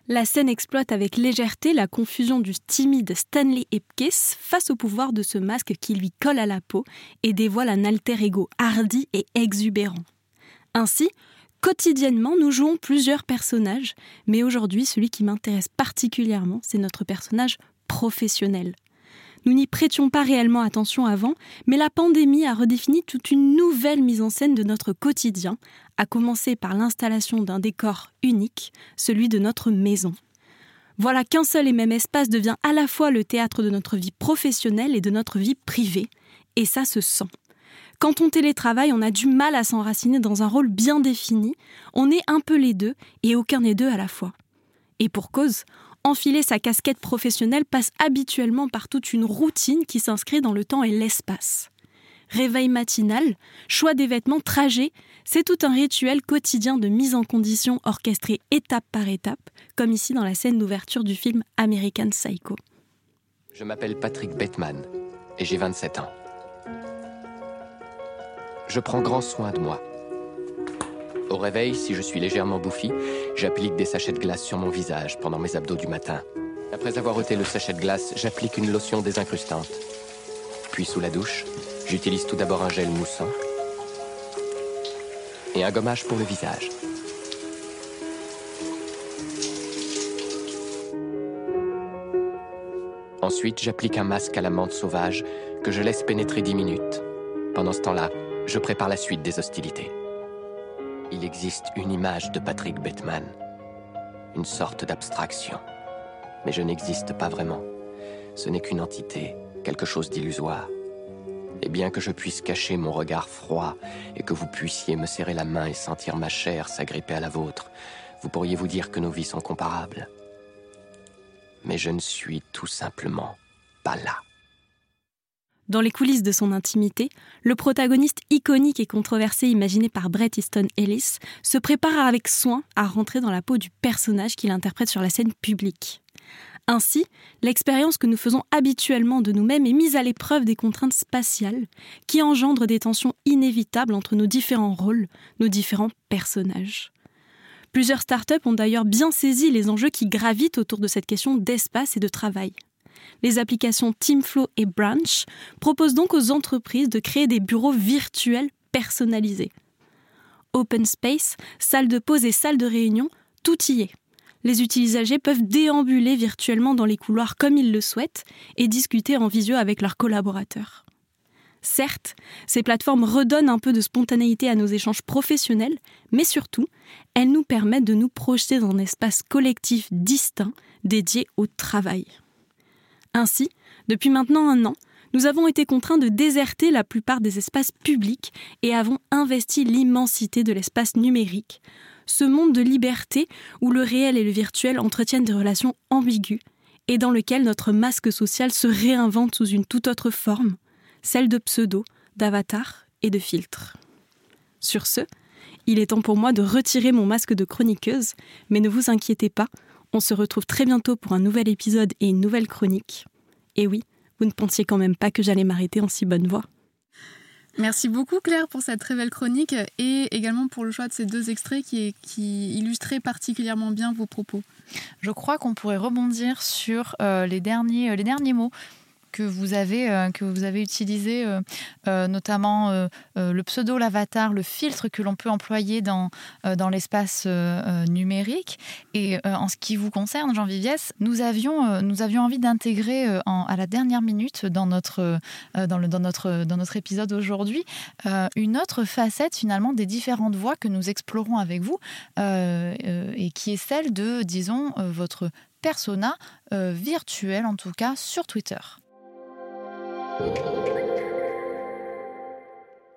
La scène exploite avec légèreté la confusion du timide Stanley Ipkiss face au pouvoir de ce masque qui lui colle à la peau et dévoile un alter ego hardi et exubérant. Ainsi, quotidiennement, nous jouons plusieurs personnages, mais aujourd'hui, celui qui m'intéresse particulièrement, c'est notre personnage professionnel. Nous n'y prêtions pas réellement attention avant, mais la pandémie a redéfini toute une nouvelle mise en scène de notre quotidien, à commencer par l'installation d'un décor unique, celui de notre maison. Voilà qu'un seul et même espace devient à la fois le théâtre de notre vie professionnelle et de notre vie privée, et ça se sent. Quand on télétravaille, on a du mal à s'enraciner dans un rôle bien défini, on est un peu les deux et aucun des deux à la fois. Et pour cause, enfiler sa casquette professionnelle passe habituellement par toute une routine qui s'inscrit dans le temps et l'espace. Réveil matinal, choix des vêtements, trajet, c'est tout un rituel quotidien de mise en condition orchestré étape par étape, comme ici dans la scène d'ouverture du film American Psycho. Je m'appelle Patrick Bettman et j'ai 27 ans. Je prends grand soin de moi. Au réveil, si je suis légèrement bouffi, j'applique des sachets de glace sur mon visage pendant mes abdos du matin. Après avoir ôté le sachet de glace, j'applique une lotion désincrustante. Puis sous la douche, j'utilise tout d'abord un gel moussant et un gommage pour le visage. Ensuite, j'applique un masque à la menthe sauvage que je laisse pénétrer 10 minutes. Pendant ce temps-là, je prépare la suite des hostilités. Il existe une image de Patrick Bettman, une sorte d'abstraction. Mais je n'existe pas vraiment. Ce n'est qu'une entité, quelque chose d'illusoire. Et bien que je puisse cacher mon regard froid et que vous puissiez me serrer la main et sentir ma chair s'agripper à la vôtre, vous pourriez vous dire que nos vies sont comparables. Mais je ne suis tout simplement pas là. Dans les coulisses de son intimité, le protagoniste iconique et controversé imaginé par Bret Easton Ellis se prépare avec soin à rentrer dans la peau du personnage qu'il interprète sur la scène publique. Ainsi, l'expérience que nous faisons habituellement de nous-mêmes est mise à l'épreuve des contraintes spatiales, qui engendrent des tensions inévitables entre nos différents rôles, nos différents personnages. Plusieurs startups ont d'ailleurs bien saisi les enjeux qui gravitent autour de cette question d'espace et de travail. Les applications Teamflow et Branch proposent donc aux entreprises de créer des bureaux virtuels personnalisés. Open space, salle de pause et salle de réunion, tout y est les utilisateurs peuvent déambuler virtuellement dans les couloirs comme ils le souhaitent et discuter en visio avec leurs collaborateurs. Certes, ces plateformes redonnent un peu de spontanéité à nos échanges professionnels, mais surtout, elles nous permettent de nous projeter dans un espace collectif distinct dédié au travail. Ainsi, depuis maintenant un an, nous avons été contraints de déserter la plupart des espaces publics et avons investi l'immensité de l'espace numérique ce monde de liberté où le réel et le virtuel entretiennent des relations ambiguës et dans lequel notre masque social se réinvente sous une toute autre forme, celle de pseudo, d'avatar et de filtre. Sur ce, il est temps pour moi de retirer mon masque de chroniqueuse, mais ne vous inquiétez pas, on se retrouve très bientôt pour un nouvel épisode et une nouvelle chronique. Et oui, vous ne pensiez quand même pas que j'allais m'arrêter en si bonne voie. Merci beaucoup Claire pour cette très belle chronique et également pour le choix de ces deux extraits qui, qui illustraient particulièrement bien vos propos. Je crois qu'on pourrait rebondir sur euh, les, derniers, euh, les derniers mots que vous avez, euh, que vous avez utilisé, euh, euh, notamment le pseudo, l'avatar, le filtre que l'on peut employer dans, dans l'espace numérique. Et en ce qui vous concerne, Jean Viviès, nous avions, nous avions envie d'intégrer à la dernière minute dans notre, dans le, dans notre, dans notre épisode aujourd'hui une autre facette finalement des différentes voies que nous explorons avec vous et qui est celle de, disons, votre persona virtuel, en tout cas sur Twitter.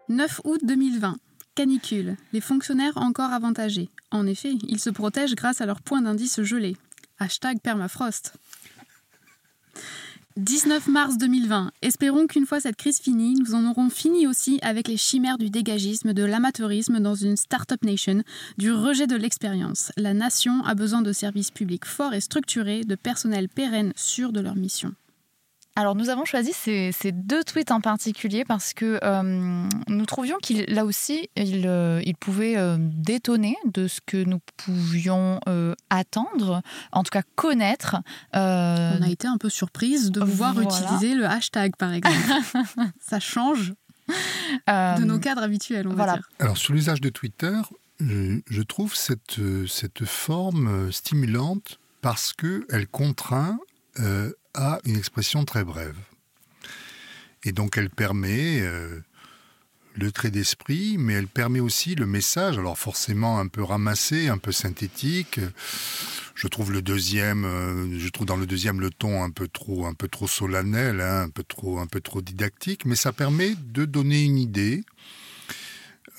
9 août 2020. Canicule. Les fonctionnaires encore avantagés. En effet, ils se protègent grâce à leur point d'indice gelé. Hashtag permafrost. 19 mars 2020. Espérons qu'une fois cette crise finie, nous en aurons fini aussi avec les chimères du dégagisme, de l'amateurisme dans une start-up nation, du rejet de l'expérience. La nation a besoin de services publics forts et structurés, de personnel pérenne sûr de leur mission. Alors nous avons choisi ces, deux tweets en particulier parce que euh, nous trouvions qu'il là aussi il, euh, il pouvait euh, détonner de ce que nous pouvions attendre, en tout cas connaître. On a été un peu surprise de voir utiliser le hashtag par exemple. Ça change de nos cadres habituels. On va dire. Alors sur l'usage de Twitter, je, je trouve cette, cette forme stimulante parce qu'elle contraint a une expression très brève. Et donc elle permet euh, le trait d'esprit, mais elle permet aussi le message, alors forcément un peu ramassé, un peu synthétique. Je trouve le deuxième, euh, je trouve dans le deuxième le ton un peu trop, un peu trop solennel, hein, un peu trop, un peu trop didactique, mais ça permet de donner une idée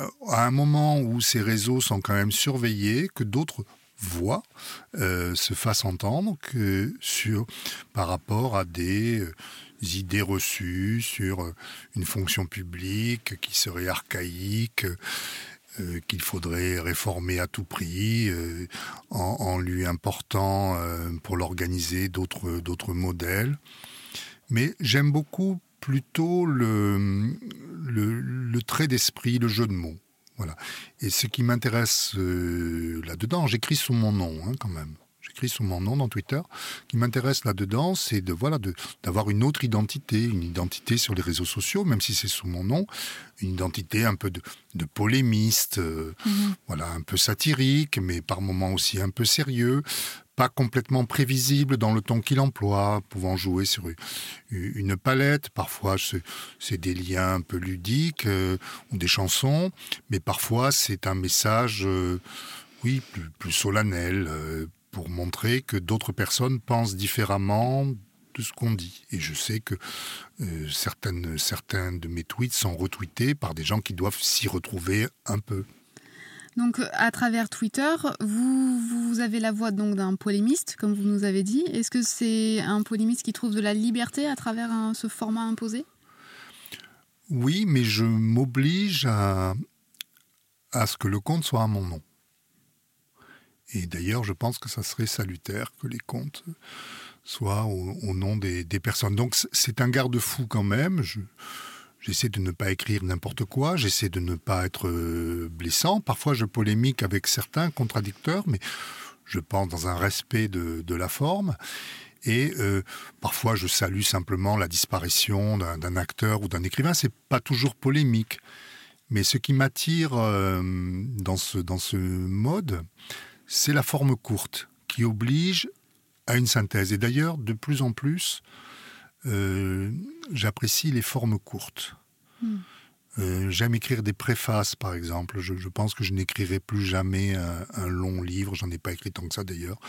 euh, à un moment où ces réseaux sont quand même surveillés, que d'autres voix euh, se fasse entendre que sur, par rapport à des euh, idées reçues sur euh, une fonction publique qui serait archaïque, qu'il faudrait réformer à tout prix, en, lui important pour l'organiser d'autres d'autres modèles. Mais j'aime beaucoup plutôt le, le trait d'esprit, le jeu de mots. Voilà. Et ce qui m'intéresse euh, là-dedans, j'écris sous mon nom hein, quand même. J'écris sous mon nom dans Twitter. Ce qui m'intéresse là-dedans, c'est de voilà d'avoir une autre identité, une identité sur les réseaux sociaux, même si c'est sous mon nom, une identité un peu de, polémiste, euh, mhm. voilà, un peu satirique, mais par moments aussi un peu sérieux, pas complètement prévisible dans le ton qu'il emploie, pouvant jouer sur une palette. Parfois, c'est des liens un peu ludiques euh, ou des chansons, mais parfois c'est un message, euh, oui, plus, solennel, euh, pour montrer que d'autres personnes pensent différemment de ce qu'on dit. Et je sais que certaines, certains de mes tweets sont retweetés par des gens qui doivent s'y retrouver un peu. Donc, à travers Twitter, vous, vous avez la voix donc d'un polémiste, comme vous nous avez dit. Est-ce que c'est un polémiste qui trouve de la liberté à travers ce format imposé? Oui, mais je m'oblige à, ce que le compte soit à mon nom. Et d'ailleurs, je pense que ça serait salutaire que les comptes soit au, nom des, personnes. Donc c'est un garde-fou quand même. J'essaie de ne pas écrire n'importe quoi, j'essaie de ne pas être euh, blessant. Parfois je polémique avec certains contradicteurs, mais je pense dans un respect de, la forme. Et euh, parfois je salue simplement la disparition d'un acteur ou d'un écrivain. C'est pas toujours polémique. Mais ce qui m'attire euh, dans, ce, dans ce mode, c'est la forme courte qui oblige à une synthèse. Et d'ailleurs, de plus en plus, euh, j'apprécie les formes courtes. Hmm. Euh, j'aime écrire des préfaces, par exemple. Je, pense que je n'écrirai plus jamais un, long livre, j'en ai pas écrit tant que ça d'ailleurs,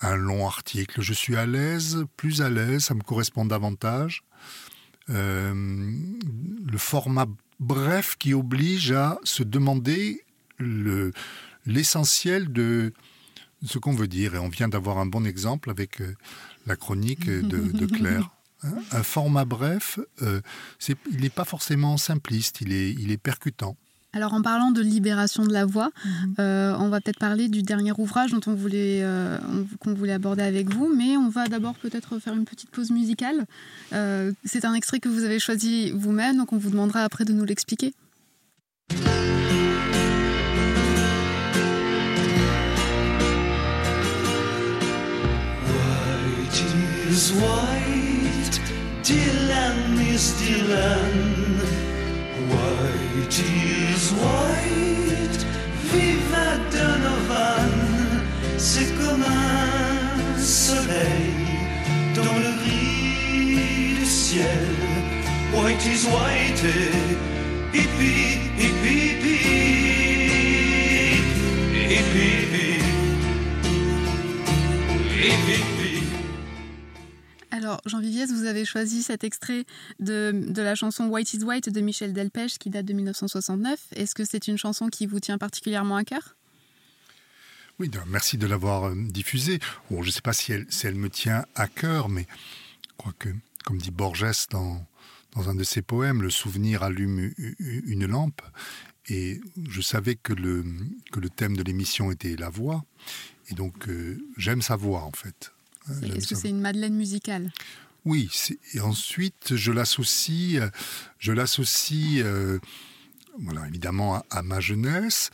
un long article. Je suis à l'aise, plus à l'aise, ça me correspond davantage. le format bref qui oblige à se demander l'essentiel de ce qu'on veut dire. Et on vient d'avoir un bon exemple avec euh, la chronique de, Claire. Hein, un format bref, euh, il n'est pas forcément simpliste, il est, il est percutant. Alors en parlant de libération de la voix, mhm. euh, on va peut-être parler du dernier ouvrage dont on voulait, qu'on voulait aborder avec vous, mais on va d'abord peut-être faire une petite pause musicale. c'est un extrait que vous avez choisi vous-même, donc on vous demandera après de nous l'expliquer. is white, Dylan is Dylan. White is white, viva Donovan. C'est comme un soleil dans le gris du ciel. White is white, hippie, hippie, hippie, hippie, hippie. Alors, Jean Viviès, vous avez choisi cet extrait de, la chanson White is White de Michel Delpech qui date de 1969. Est-ce que c'est une chanson qui vous tient particulièrement à cœur? Oui, merci de l'avoir euh, diffusée. Bon, je ne sais pas si elle, elle, me tient à cœur, mais je crois que, comme dit Borges dans, dans un de ses poèmes, le souvenir allume une lampe. Et je savais que le, que le thème de l'émission était la voix. Et donc, euh, j'aime sa voix, en fait. Est-ce que c'est une Madeleine musicale? Oui, et ensuite je l'associe, je l'associe, euh, voilà, évidemment à, ma jeunesse,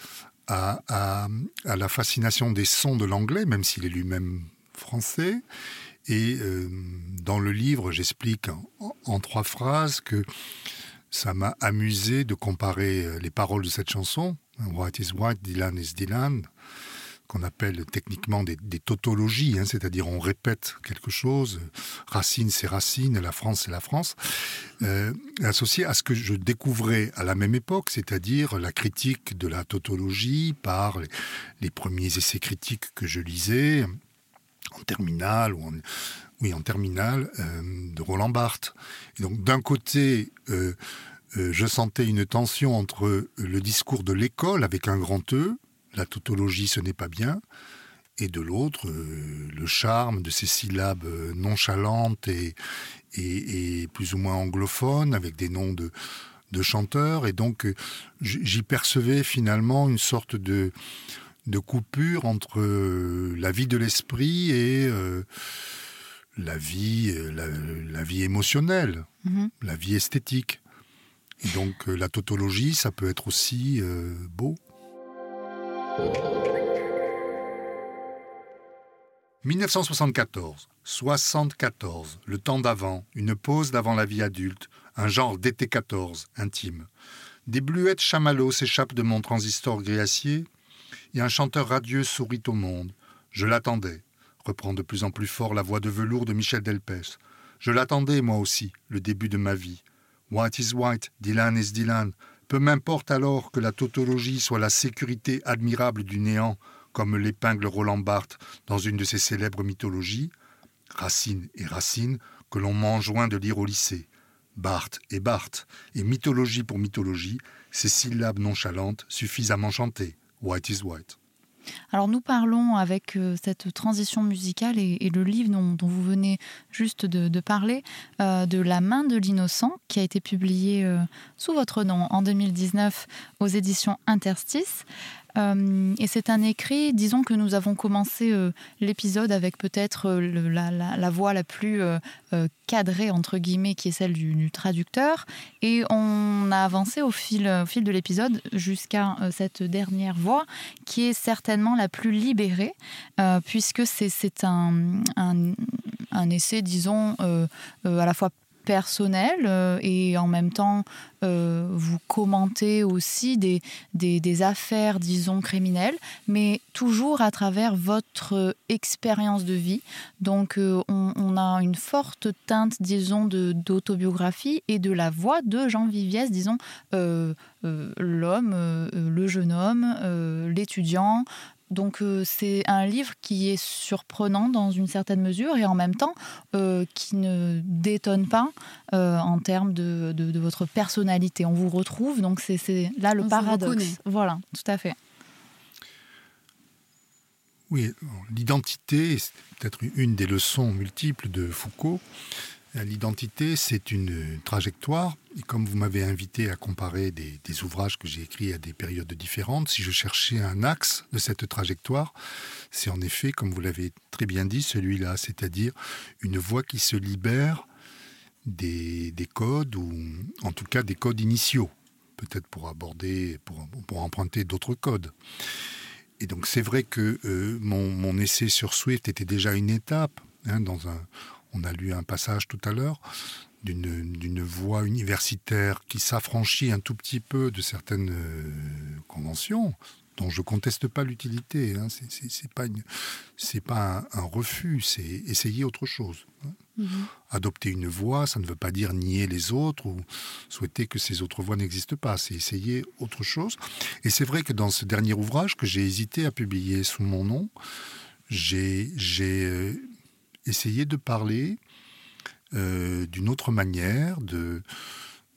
à, la fascination des sons de l'anglais, même s'il est lui-même français. Et euh, dans le livre, j'explique en, trois phrases que ça m'a amusé de comparer euh, les paroles de cette chanson, What is what, Dylan is Dylan, qu'on appelle techniquement des, tautologies, hein, c'est-à-dire on répète quelque chose, Racine c'est Racine, la France c'est la France, euh, associé à ce que je découvrais à la même époque, c'est-à-dire la critique de la tautologie par les, premiers essais critiques que je lisais en terminale ou oui en terminale euh, de Roland Barthes. Et donc d'un côté euh, je sentais une tension entre le discours de l'école avec un grand E, la tautologie ce n'est pas bien, et de l'autre, euh, le charme de ces syllabes euh, nonchalantes et, et, plus ou moins anglophones, avec des noms de, de chanteurs, et donc euh, j'y percevais finalement une sorte de, de coupure entre la vie de l'esprit et la vie, la, vie émotionnelle, mm-hmm. la vie esthétique. Et donc la tautologie, ça peut être aussi beau. 1974, 74, le temps d'avant, une pause d'avant la vie adulte, un genre d'été 14, intime. Des bluettes chamallows s'échappent de mon transistor gris et un chanteur radieux sourit au monde. Je l'attendais, reprend de plus en plus fort la voix de velours de Michel Delpech. Je l'attendais, moi aussi, le début de ma vie. White is white, Dylan is Dylan, peu m'importe alors que la tautologie soit la sécurité admirable du néant, comme l'épingle Roland Barthes dans une de ses célèbres mythologies, Racine et Racine, que l'on m'enjoint de lire au lycée. Barthes et Barthes, et mythologie pour mythologie, ces syllabes nonchalantes suffisent à m'enchanter. White is white. Alors nous parlons avec euh, cette transition musicale et, le livre dont, vous venez juste de, parler, euh, de La main de l'innocent, qui a été publié euh, sous votre nom en 2019 aux éditions Interstice. Euh, et c'est un écrit, disons que nous avons commencé euh, l'épisode avec peut-être euh, la, voix la plus cadrée, entre guillemets, qui est celle du, du traducteur. Et on a avancé au fil, au fil de l'épisode jusqu'à cette dernière voix, qui est certainement la plus libérée, puisque c'est- un, un, un essai, disons, à la fois personnel euh, et en même temps euh, vous commentez aussi des, des, affaires, disons, criminelles, mais toujours à travers votre expérience de vie. Donc euh, on, a une forte teinte, disons, d'autobiographie et de la voix de Jean Viviès, disons, l'homme, le jeune homme, l'étudiant. Donc euh, c'est un livre qui est surprenant dans une certaine mesure et en même temps euh, qui ne détonne pas euh, en termes de, de- de votre personnalité. On vous retrouve, donc c'est- c'est là le On paradoxe. Voilà, tout à fait. Oui, l'identité, c'est peut-être une des leçons multiples de Foucault. L'identité, c'est une trajectoire. Et comme vous m'avez invité à comparer des, ouvrages que j'ai écrits à des périodes différentes, si je cherchais un axe de cette trajectoire, c'est en effet, comme vous l'avez très bien dit, celui-là, c'est-à-dire une voie qui se libère des, des codes, ou en tout cas des codes initiaux, peut-être pour aborder, pour, emprunter d'autres codes. Et donc c'est vrai que euh, mon, mon essai sur Swift était déjà une étape. hein, dans un, on a lu un passage tout à l'heure d'une d'une voie universitaire qui s'affranchit un tout petit peu de certaines euh, conventions dont je conteste pas l'utilité. Hein, c'est- pas c'est pas un, un refus, c'est essayer autre chose. hein. Adopter une voie, ça ne veut pas dire nier les autres ou souhaiter que ces autres voies n'existent pas, c'est essayer autre chose. Et c'est vrai que dans ce dernier ouvrage que j'ai hésité à publier sous mon nom, j'ai essayé de parler euh, d'une autre manière, de,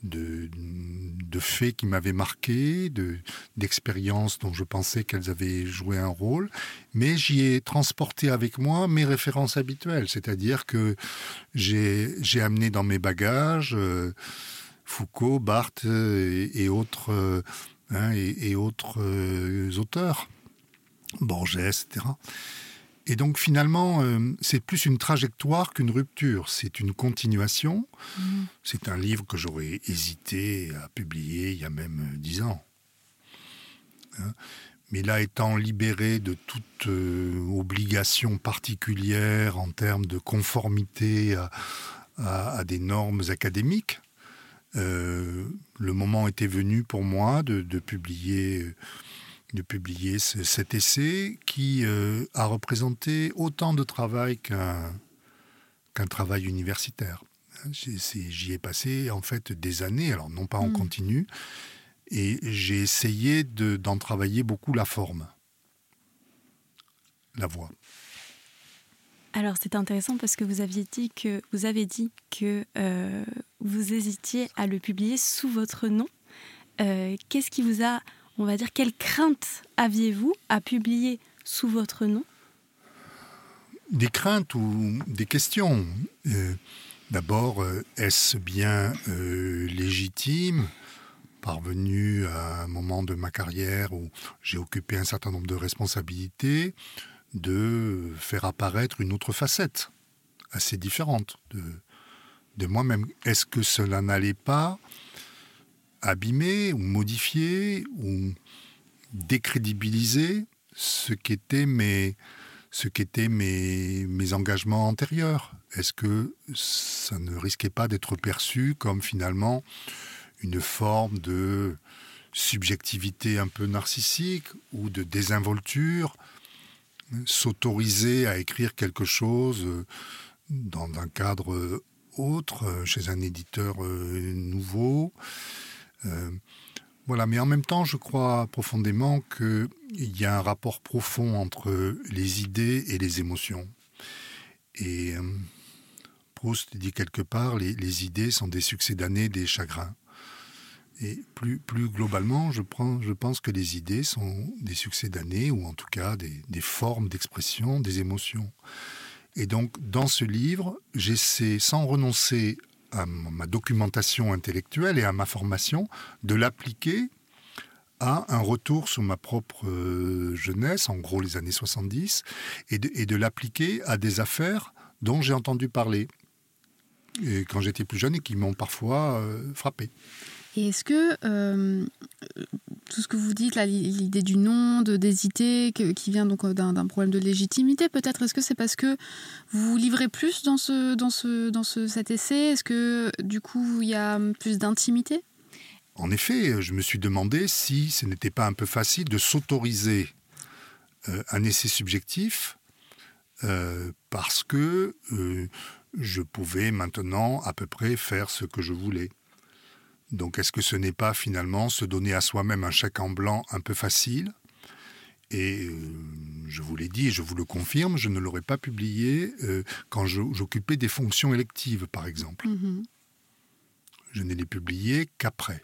de, de faits qui m'avaient marqué, de- d'expériences dont je pensais qu'elles avaient joué un rôle, mais j'y ai transporté avec moi mes références habituelles, c'est-à-dire que j'ai amené dans mes bagages euh, Foucault, Barthes euh, et, autres, hein, et, autres auteurs, Borges, etc. Et donc finalement, euh, c'est plus une trajectoire qu'une rupture, c'est une continuation. C'est un livre que j'aurais hésité à publier il y a même euh, dix ans. Hein. Mais là, étant libéré de toute euh, obligation particulière en termes de conformité à, à- à des normes académiques, euh, le moment était venu pour moi de, de publier, de publier ce- cet essai qui euh, a représenté autant de travail qu'un qu'un travail universitaire. J'y ai passé en fait des années, alors non pas en Mm. continu, et j'ai essayé de- d'en travailler beaucoup la forme, la voix. Alors c'est intéressant parce que vous aviez dit que vous avez dit que euh, vous hésitiez à le publier sous votre nom. Euh, Qu'est-ce qui vous a, on va dire, quelle crainte aviez-vous à publier sous votre nom? Des craintes ou des questions. Euh, D'abord, euh, est-ce bien euh, légitime, parvenu à un moment de ma carrière où j'ai occupé un certain nombre de responsabilités, de faire apparaître une autre facette assez différente de, de moi-même? Est-ce que cela n'allait pas abîmer ou modifier ou décrédibiliser ce qu'étaient mes, mes, mes engagements antérieurs. Est-ce que ça ne risquait pas d'être perçu comme finalement une forme de subjectivité un peu narcissique ou de désinvolture S'autoriser à écrire quelque chose dans un cadre autre, chez un éditeur euh, nouveau euh, voilà, mais en même temps, je crois profondément qu'il y a un rapport profond entre les idées et les émotions. Et euh, Proust dit quelque part, les, idées sont des succédanées des chagrins. Et plus, plus globalement, je, prends, je pense que les idées sont des succédanées, ou en tout cas des, des formes d'expression des émotions. Et donc, dans ce livre, j'essaie, sans renoncer à ma documentation intellectuelle et à ma formation, de l'appliquer à un retour sur ma propre euh, jeunesse, en gros les années 70, et de, l'appliquer à des affaires dont j'ai entendu parler et quand j'étais plus jeune et qui m'ont parfois euh, frappé. Et est-ce que euh, tout ce que vous dites, l'idée du nom, de d'hésiter, qui vient donc euh, d'un problème de légitimité, peut-être, est-ce que c'est parce que vous vous livrez plus dans, ce, dans, ce, dans ce, cet essai? Est-ce que du coup, il y a plus d'intimité? En effet, je me suis demandé si ce n'était pas un peu facile de s'autoriser euh, un essai subjectif parce que je pouvais maintenant à peu près faire ce que je voulais. Donc est-ce que ce n'est pas finalement se donner à soi-même un chèque en blanc un peu facile? Et euh, je vous l'ai dit et je vous le confirme, je ne l'aurais pas publié euh, quand j'occupais des fonctions électives, par exemple. Mhm. Je ne l'ai publié qu'après.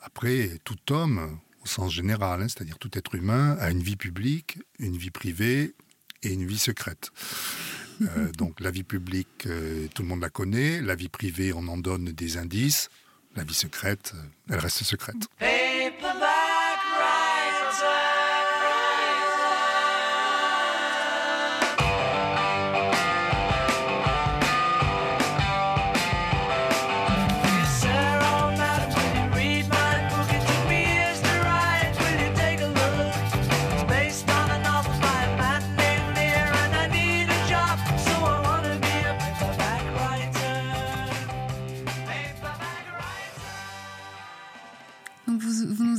Après, tout homme, au sens général, hein, c'est-à-dire tout être humain, a une vie publique, une vie privée et une vie secrète. Euh, donc la vie publique, euh, tout le monde la connaît. La vie privée, on en donne des indices. La vie secrète, euh, elle reste secrète.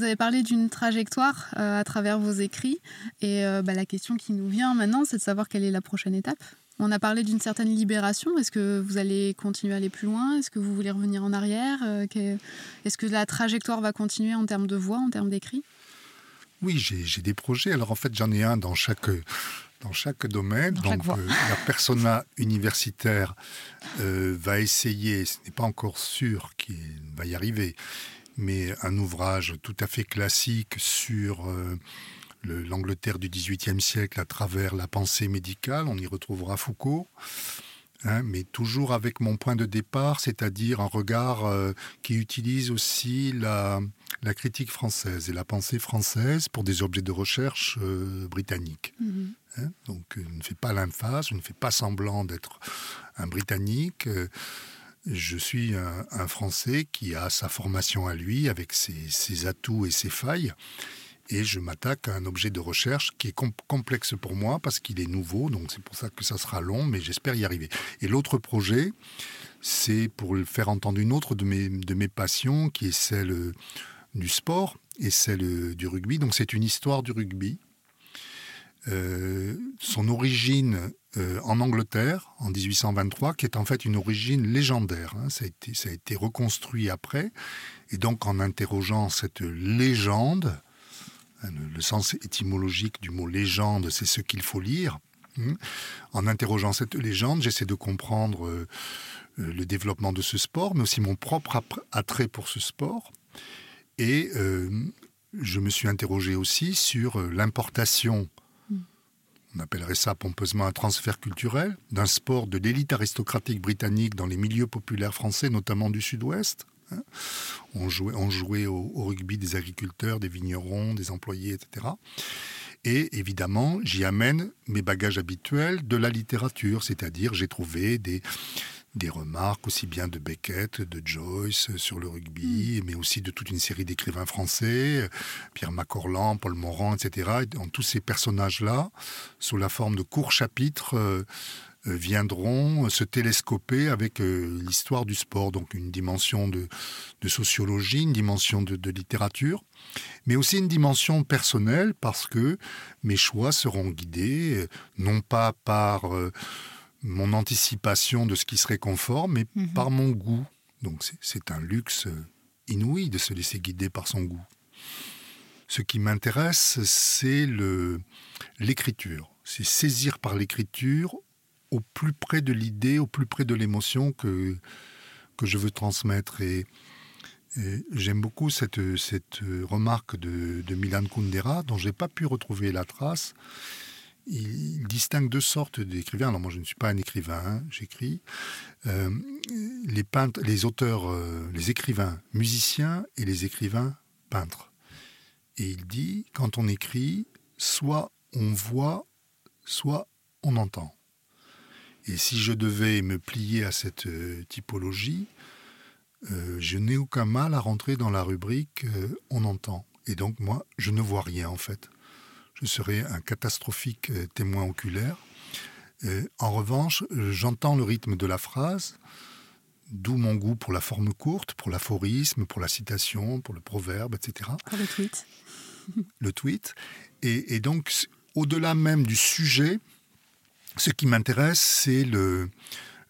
Avez parlé d'une trajectoire euh, à travers vos écrits. Et euh, bah, la question qui nous vient maintenant, c'est de savoir quelle est la prochaine étape. On a parlé d'une certaine libération. Est-ce que vous allez continuer à aller plus loin? Est-ce que vous voulez revenir en arrière? Euh, Est-ce que la trajectoire va continuer en termes de voix, en termes d'écrit Oui, j'ai des projets. Alors en fait, j'en ai un dans chaque, dans chaque domaine. Dans Donc euh, la persona universitaire euh, va essayer, ce n'est pas encore sûr qu'il va y arriver, mais un ouvrage tout à fait classique sur euh, le- l'Angleterre du XVIIIe siècle à travers la pensée médicale. On y retrouvera Foucault. hein, mais toujours avec mon point de départ, c'est-à-dire un regard euh, qui utilise aussi la, la critique française et la pensée française pour des objets de recherche euh, britanniques. hein. Donc, je ne fais pas l'emphase, je ne fais pas semblant d'être un Britannique. euh, je suis un, Français qui a sa formation à lui, avec ses, atouts et ses failles. Et je m'attaque à un objet de recherche qui est com- complexe pour moi parce qu'il est nouveau, donc c'est pour ça que ça sera long, mais j'espère y arriver. Et l'autre projet, c'est pour faire entendre une autre de mes, de mes passions, qui est celle euh, du sport et celle euh, du rugby. Donc c'est une histoire du rugby. Euh, son origine euh, en Angleterre, en 1823, qui est en fait une origine légendaire. hein. Ça, a été, reconstruit après. Et donc en interrogeant cette légende, hein, le, sens étymologique du mot légende, c'est ce qu'il faut lire. hein. En interrogeant cette légende, j'essaie de comprendre euh, le développement de ce sport, mais aussi mon propre attrait pour ce sport. Et je me suis interrogé aussi sur l'importation, on appellerait ça pompeusement un transfert culturel, d'un sport de l'élite aristocratique britannique dans les milieux populaires français, notamment du sud-ouest. hein. On jouait, au, au rugby des agriculteurs, des vignerons, des employés, etc. Et évidemment, j'y amène mes bagages habituels de la littérature, c'est-à-dire j'ai trouvé des, des remarques aussi bien de Beckett, de Joyce sur le rugby, mais aussi de toute une série d'écrivains français, Pierre Macorlan, Paul Morand, etc. Et dans tous ces personnages-là, sous la forme de courts chapitres, euh, euh, viendront se télescoper avec euh, l'histoire du sport, donc une dimension de, de sociologie, une dimension de, de littérature, mais aussi une dimension personnelle parce que mes choix seront guidés euh, non pas par euh, mon anticipation de ce qui serait conforme, mais Mhm. par mon goût. Donc c'est- un luxe euh, inouï de se laisser guider par son goût. Ce qui m'intéresse, c'est l'écriture. C'est saisir par l'écriture au plus près de l'idée, au plus près de l'émotion que, que je veux transmettre. Et, et j'aime beaucoup cette, cette remarque de, de Milan Kundera, dont je n'ai pas pu retrouver la trace. Il distingue deux sortes d'écrivains. Alors moi, je ne suis pas un écrivain, hein, j'écris. Euh, les peintres, les auteurs, euh, les écrivains musiciens et les écrivains peintre. Et il dit, quand on écrit, soit on voit, soit on entend. Et si je devais me plier à cette euh, typologie, je n'ai aucun mal à rentrer dans la rubrique on entend. Et donc moi, je ne vois rien en fait. Je serais un catastrophique témoin oculaire. en revanche, j'entends le rythme de la phrase, d'où mon goût pour la forme courte, pour l'aphorisme, pour la citation, pour le proverbe, etc. Pour le tweet. le tweet. Et, donc, au-delà même du sujet, ce qui m'intéresse, c'est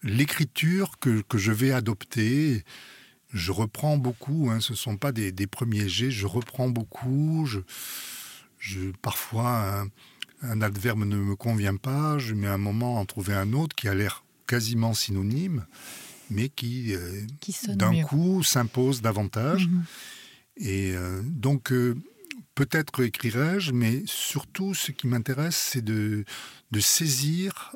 l'écriture que, je vais adopter. Je reprends beaucoup, hein, ce ne sont pas des, premiers jets, je reprends beaucoup. Je, parfois, un, adverbe ne me convient pas, je mets un moment à en trouver un autre qui a l'air quasiment synonyme, mais qui, euh, d'un coup s'impose davantage. Mhm. Et euh, donc, euh, peut-être écrirai-je, mais surtout ce qui m'intéresse, c'est de, de saisir,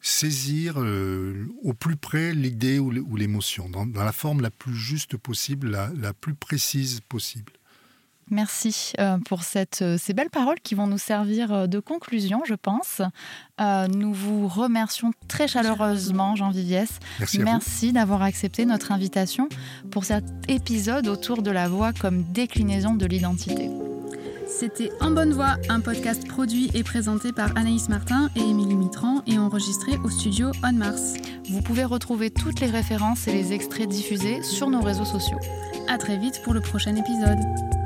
saisir euh, au plus près l'idée ou l'émotion, dans, la forme la plus juste possible, la plus précise possible. Merci euh, pour cette, euh, ces belles paroles qui vont nous servir euh, de conclusion, je pense. nous vous remercions très chaleureusement, Jean Viviès. Merci, d'avoir accepté notre invitation pour cet épisode autour de la voix comme déclinaison de l'identité. C'était En Bonne Voix, un podcast produit et présenté par Anaïs Martin et Émilie Mitran et enregistré au studio On Mars. Vous pouvez retrouver toutes les références et les extraits diffusés sur nos réseaux sociaux. À très vite pour le prochain épisode.